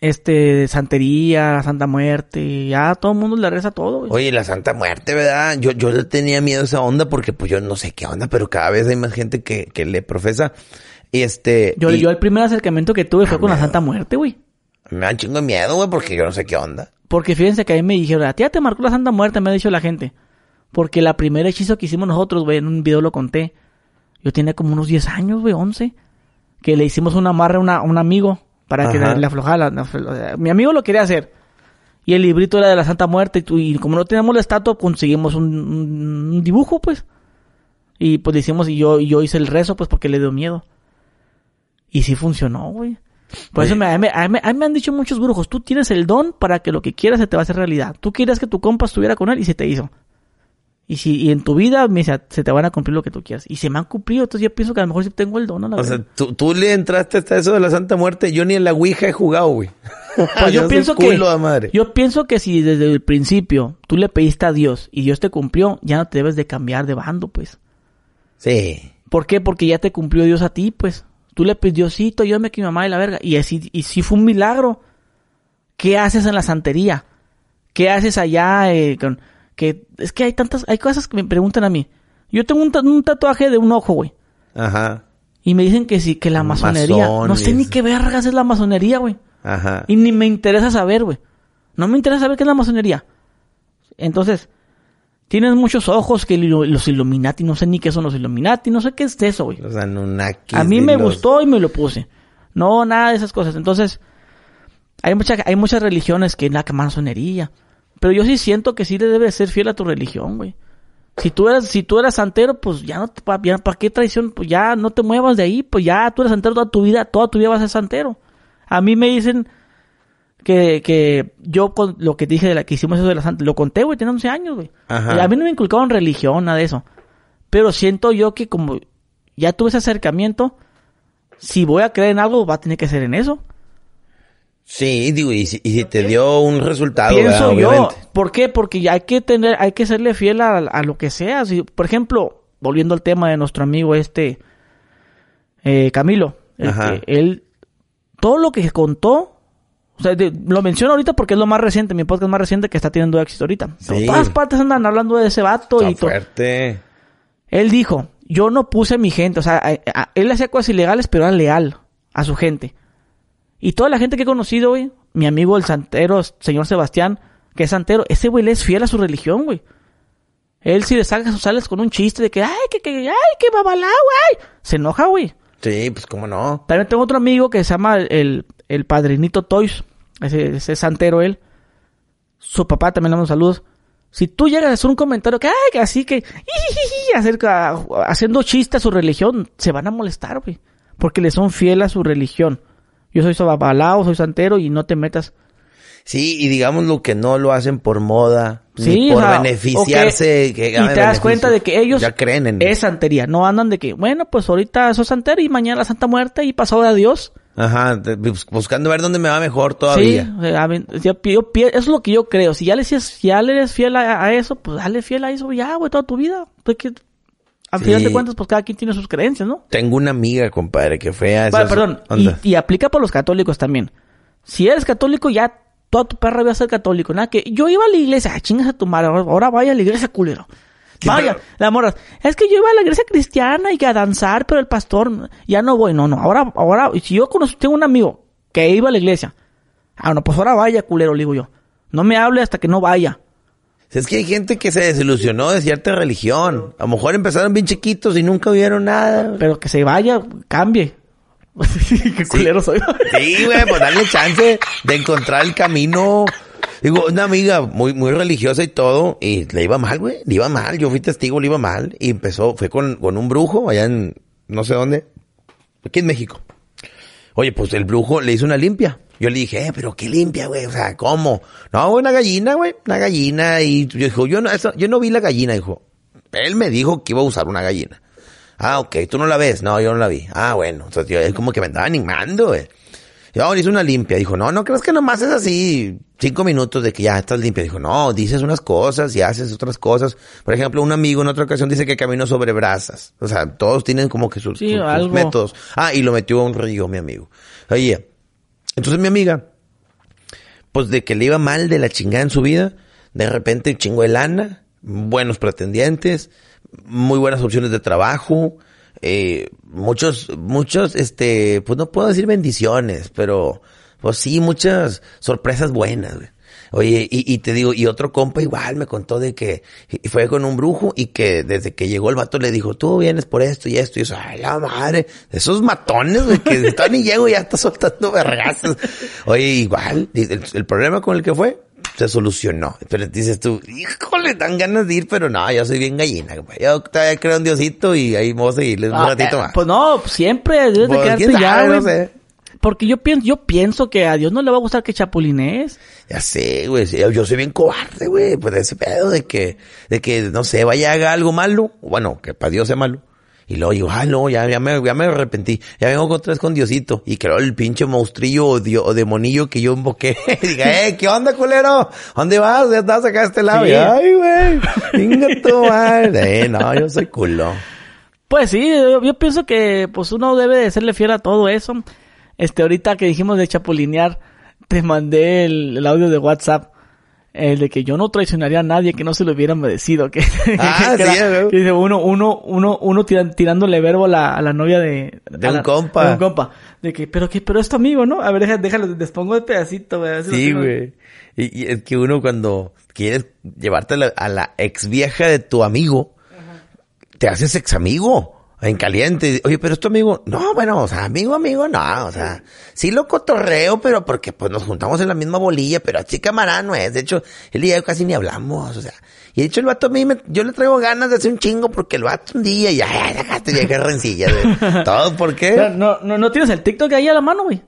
este, santería, Santa Muerte, ya todo el mundo le reza todo, güey. Oye, la Santa Muerte, ¿verdad? Yo, yo le tenía miedo a esa onda porque pues yo no sé qué onda, pero cada vez hay más gente que, que le profesa. Y este... Yo, y yo el primer acercamiento que tuve fue con la Santa Muerte, güey. Me da un chingo de miedo, güey, porque yo no sé qué onda. Porque fíjense que a mí me dijeron, a ti ya te marcó la Santa Muerte, me ha dicho la gente. Porque la primera hechizo que hicimos nosotros, güey, en un video lo conté. Yo tenía como unos 10 años, güey, 11. Que le hicimos una amarre a, una- a un amigo para que Ajá. le, aflojara. la- la- mi amigo lo quería hacer. Y el librito era de la Santa Muerte. Y, y como no teníamos la estatua, conseguimos un, un- dibujo, pues. Y pues le hicimos, y yo, yo hice el rezo, pues porque le dio miedo. Y sí funcionó, güey. Por eso me, a, mí, a mí- a mí me han dicho muchos brujos, tú tienes el don para que lo que quieras se te va a hacer realidad. Tú querías que tu compa estuviera con él y se te hizo. Y si y en tu vida me dice, se te van a cumplir lo que tú quieras. Y se me han cumplido, entonces yo pienso que a lo mejor sí tengo el don. ¿no? La O sea, verdad. tú, tú le entraste hasta eso de la Santa Muerte. Yo ni en la Ouija he jugado, güey. Pues yo pienso que madre. yo pienso que si desde el principio tú le pediste a Dios y Dios te cumplió, ya no te debes de cambiar de bando, pues. Sí. ¿Por qué? Porque ya te cumplió Dios a ti, pues. Tú le pides, Diosito, ayúdame que mi mamá y la verga. Y así, y si fue un milagro. ¿Qué haces en la santería? ¿Qué haces allá? eh, con, que, es que hay tantas, hay cosas que me preguntan a mí. Yo tengo un, ta- un tatuaje de un ojo, güey. Ajá. Y me dicen que sí, que la masonería. No sé ni qué vergas es la masonería, güey. Ajá. Y ni me interesa saber, güey. No me interesa saber qué es la masonería. Entonces, tienes muchos ojos que lo- los Illuminati, no sé ni qué son los Illuminati, no sé qué es eso, güey. Los Anunnakis. A mí me los- gustó y me lo puse. No, nada de esas cosas. Entonces, hay, mucha, hay muchas religiones que es la masonería. Pero yo sí siento que sí le debes ser fiel a tu religión, güey. Si tú eras, si tú eras santero, pues ya no ya, ¿para qué traición? Pues ya no te muevas de ahí, pues ya tú eres santero toda tu vida, toda tu vida vas a ser santero. A mí me dicen que, que yo con lo que dije de la que hicimos eso de la santa, lo conté, güey, tenía 11 años, güey. Ajá. Y A mí no me inculcaron religión, nada de eso. Pero siento yo que como ya tuve ese acercamiento, si voy a creer en algo, va a tener que ser en eso. Sí, digo, y si, y si te dio un resultado, Pienso ¿verdad? yo. Obviamente. ¿Por qué? Porque hay que tener, hay que serle fiel a, a lo que sea. Si, por ejemplo, volviendo al tema de nuestro amigo este eh, Camilo, que él todo lo que contó, o sea, de- lo menciono ahorita porque es lo más reciente, mi podcast más reciente que está teniendo éxito ahorita. Sí. todas partes andan hablando de ese vato Está y todo. fuerte. Él dijo, yo no puse a mi gente, o sea, a- a- él hacía cosas ilegales, pero era leal a su gente. Y toda la gente que he conocido, güey, mi amigo el santero, señor Sebastián, que es santero, ese güey le es fiel a su religión, güey. Él si le saca sus sales con un chiste de que, ay, que, que, ay, que babalao, güey. Se enoja, güey. Sí, pues cómo no. También tengo otro amigo que se llama el, el, padrinito Toys. Ese, ese es santero él. Su papá también le mando saludos. Si tú llegas a hacer un comentario que, ay, que así que, acerca, haciendo chistes a su religión, se van a molestar, güey. Porque le son fieles a su religión. Yo soy babalao, soy santero y no te metas. Sí, y digamos lo que no lo hacen por moda, Sí, ni o por sea, beneficiarse. que- y te das beneficio. cuenta de que ellos ya creen en es santería. No andan de que, bueno, pues ahorita soy santero y mañana la Santa Muerte y pasado a Dios. Ajá, bus- buscando ver dónde me va mejor todavía. Sí, a mí- yo, yo eso es lo que yo creo. Si ya le, si si ya le eres fiel a, a eso, pues dale fiel a eso ya, güey, toda tu vida. Pues que, a Sí. final de cuentas, pues cada quien tiene sus creencias, ¿no? Tengo una amiga, compadre, que fue a Vale, esas perdón, y, aplica para los católicos también. Si eres católico, ya toda tu perra va a ser católico. Nada que yo iba a la iglesia, ah, chingas a tu madre, ahora, vaya a la iglesia, culero. Vaya, pero- la morra, es que yo iba a la iglesia cristiana y que a danzar, pero el pastor, ya no voy, no, no, ahora, ahora, si yo conozco, tengo un amigo que iba a la iglesia, ah, no, pues ahora vaya, culero, le digo yo. No me hable hasta que no vaya. Es que hay gente que se desilusionó de cierta religión. A lo mejor empezaron bien chiquitos y nunca vieron nada. Pero que se vaya, cambie. Qué culero soy. Sí, güey, pues darle chance de encontrar el camino. Digo, una amiga muy, muy religiosa y todo, y le iba mal, güey, le iba mal. Yo fui testigo, le iba mal. Y empezó, fue con, con un brujo allá en, no sé dónde, aquí en México. Oye, pues el brujo le hizo una limpia. Yo le dije, eh, pero qué limpia, güey, o sea, ¿cómo? No, una gallina, güey, una gallina. Y yo dijo, yo no, eso- yo no vi la gallina, dijo. Él me dijo que iba a usar una gallina. Ah, ok, tú no la ves. No, yo no la vi. Ah, bueno, entonces yo, él como que me andaba animando, güey. Yo hice una limpia. Dijo, no, no crees que nomás es así, cinco minutos de que ya estás limpia. Dijo, no, dices unas cosas y haces otras cosas. Por ejemplo, un amigo en otra ocasión dice que caminó sobre brasas. O sea, todos tienen como que sus, Sí, sus- métodos. Ah, y lo metió a un río, mi amigo. Oye, entonces mi amiga, pues de que le iba mal de la chingada en su vida, de repente un chingo de buenos pretendientes, muy buenas opciones de trabajo, eh, muchos, muchos, este, pues no puedo decir bendiciones, pero pues sí, muchas sorpresas buenas, güey. Oye, y, y te digo, y otro compa igual me contó de que y fue con un brujo y que desde que llegó el vato le dijo, tú vienes por esto y esto, y eso, ay, la madre, esos matones, güey, que todavía ni llego y ya está soltando vergazos. Oye, igual, y el, el problema con el que fue, se solucionó. Pero dices tú, híjole, dan ganas de ir, pero no, yo soy bien gallina, güey. Yo todavía creo en Diosito y ahí vamos a seguirles un Ah, ratito eh, más. Pues no, siempre debes de Pues, quedarte quién ya, sabe, no sé. Porque yo pienso, yo pienso que a Dios no le va a gustar que chapulinees. Ya sé, güey. Yo soy bien cobarde, güey. Pues de ese pedo de que, de que, no sé, vaya haga algo malo. Bueno, que para Dios sea malo. Y luego digo, ah, no, ya, ya me, ya me arrepentí. Ya vengo otra vez con Diosito. Y creo el pinche monstrillo o, dio- o demonillo que yo invoqué. Diga, eh, ¿qué onda, culero? ¿Dónde vas? Ya estás acá a este lado. Sí. Y, Ay, güey. Venga tu madre. Eh, no, yo soy culo. Pues sí, yo, yo pienso que pues uno debe de serle fiel a todo eso. Este, ahorita que dijimos de chapulinear, te mandé el, el audio de WhatsApp. El de que yo no traicionaría a nadie que no se lo hubiera merecido. Que, Ah, que sí, era- güey. que dice uno, uno, uno, uno tira- tirándole verbo a la, a la novia de... De a un la- compa. De un compa. De que, pero que, pero es tu amigo, ¿no? A ver, déjalo, déjalo les pongo el pedacito, güey. Sí, güey. Y, y es que uno cuando quieres llevarte a la, a la ex vieja de tu amigo, te haces ex amigo. En caliente. Oye, pero es tu amigo. No, bueno, o sea, amigo, amigo, no. O sea, sí lo cotorreo, pero porque pues nos juntamos en la misma bolilla, pero así camarada no es. De hecho, él y yo casi ni hablamos, o sea. Y de hecho el vato a mí, me- yo le traigo ganas de hacer un chingo porque el vato un día ya, ya, dejaste vieja rencilla. güey. Todo por qué. No, no, no tienes el TikTok ahí a la mano, güey.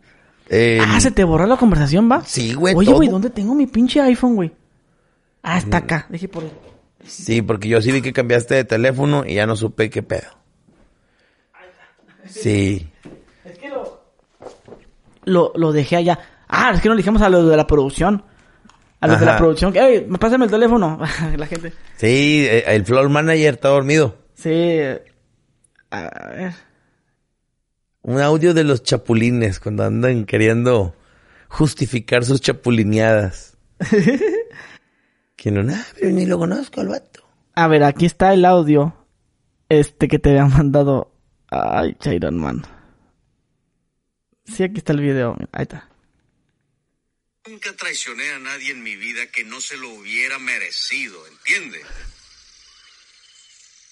Eh, Ah, se te borró la conversación, ¿va? Sí, güey, Oye, todo. güey, ¿dónde tengo mi pinche iPhone, güey? Ah, está acá. Dije por... Sí, porque yo sí vi que cambiaste de teléfono y ya no supe qué pedo. Sí. Es que lo... Lo, lo dejé allá. Ah, es que no le dijimos a los de la producción. A los de la producción. que, Ey, pásame el teléfono. la gente. Sí, eh, el floor manager está dormido. Sí. eh, A ver. Un audio de los chapulines cuando andan queriendo justificar sus chapulineadas. que no, nada, pero ni lo conozco al vato. A ver, aquí está el audio. Este que te había mandado. Ay, Chairon, man. Sí, aquí está el video. Ahí está. Nunca traicioné a nadie en mi vida que no se lo hubiera merecido, ¿entiende?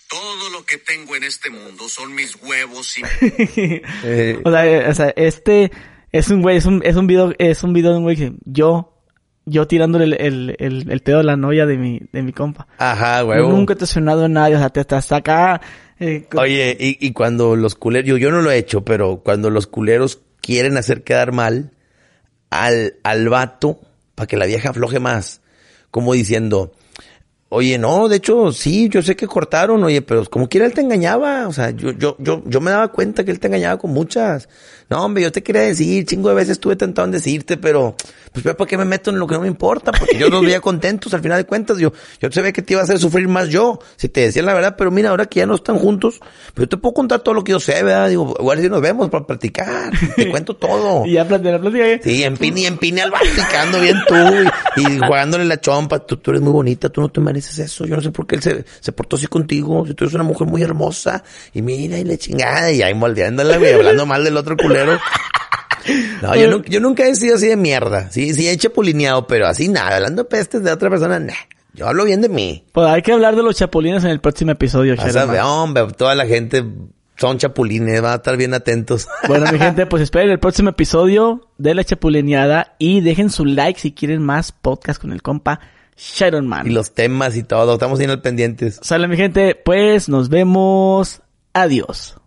Todo lo que tengo en este mundo son mis huevos y Eh, O sea, eh, o sea, este es un güey, es un, es un video, es un video de un güey que yo, yo tirándole el, el, el, el pedo a la novia de mi, de mi compa. ajá, Yo huevo. nunca he traicionado a nadie, o sea, te estás acá, eh, Oye, y, y cuando los culeros, yo, yo no lo he hecho, pero cuando los culeros quieren hacer quedar mal al, al vato para que la vieja afloje más, como diciendo, oye, no, de hecho, sí, yo sé que cortaron, oye, pero como quiera él te engañaba, o sea, yo, yo, yo, yo me daba cuenta que él te engañaba con muchas. No, hombre, yo te quería decir, chingo de veces estuve tentado en decirte, pero, pues, ¿para qué me meto en lo que no me importa? Porque yo los veía contentos al final de cuentas, yo, yo sabía que te iba a hacer sufrir más yo, si te decía la verdad, pero mira, ahora que ya no están juntos, pues yo te puedo contar todo lo que yo sé, ¿verdad? Digo, igual si nos vemos para platicar, te cuento todo. y ya platicar, platicar. Sí, empine empine al quedando bien tú y, y jugándole la chompa. Tú, tú eres muy bonita, tú no te mereces eso. Yo no sé por qué él se, se portó así contigo. Si tú eres una mujer muy hermosa y mira y le chingada y ahí moldeándola, güey, hablando mal del otro culero. No, yo, nu- yo nunca he sido así de mierda. Sí, sí he chapulineado, pero así nada, hablando pestes de otra persona, nah. Yo hablo bien de mí. Pues hay que hablar de los chapulines en el próximo episodio, man. hombre, toda la gente son chapulines, van a estar bien atentos. Bueno, mi gente, pues esperen el próximo episodio de La Chapulineada y dejen su like si quieren más podcast con el compa Sharon Man. y los temas y todo, estamos bien al pendientes. Sale mi gente, pues nos vemos. Adiós.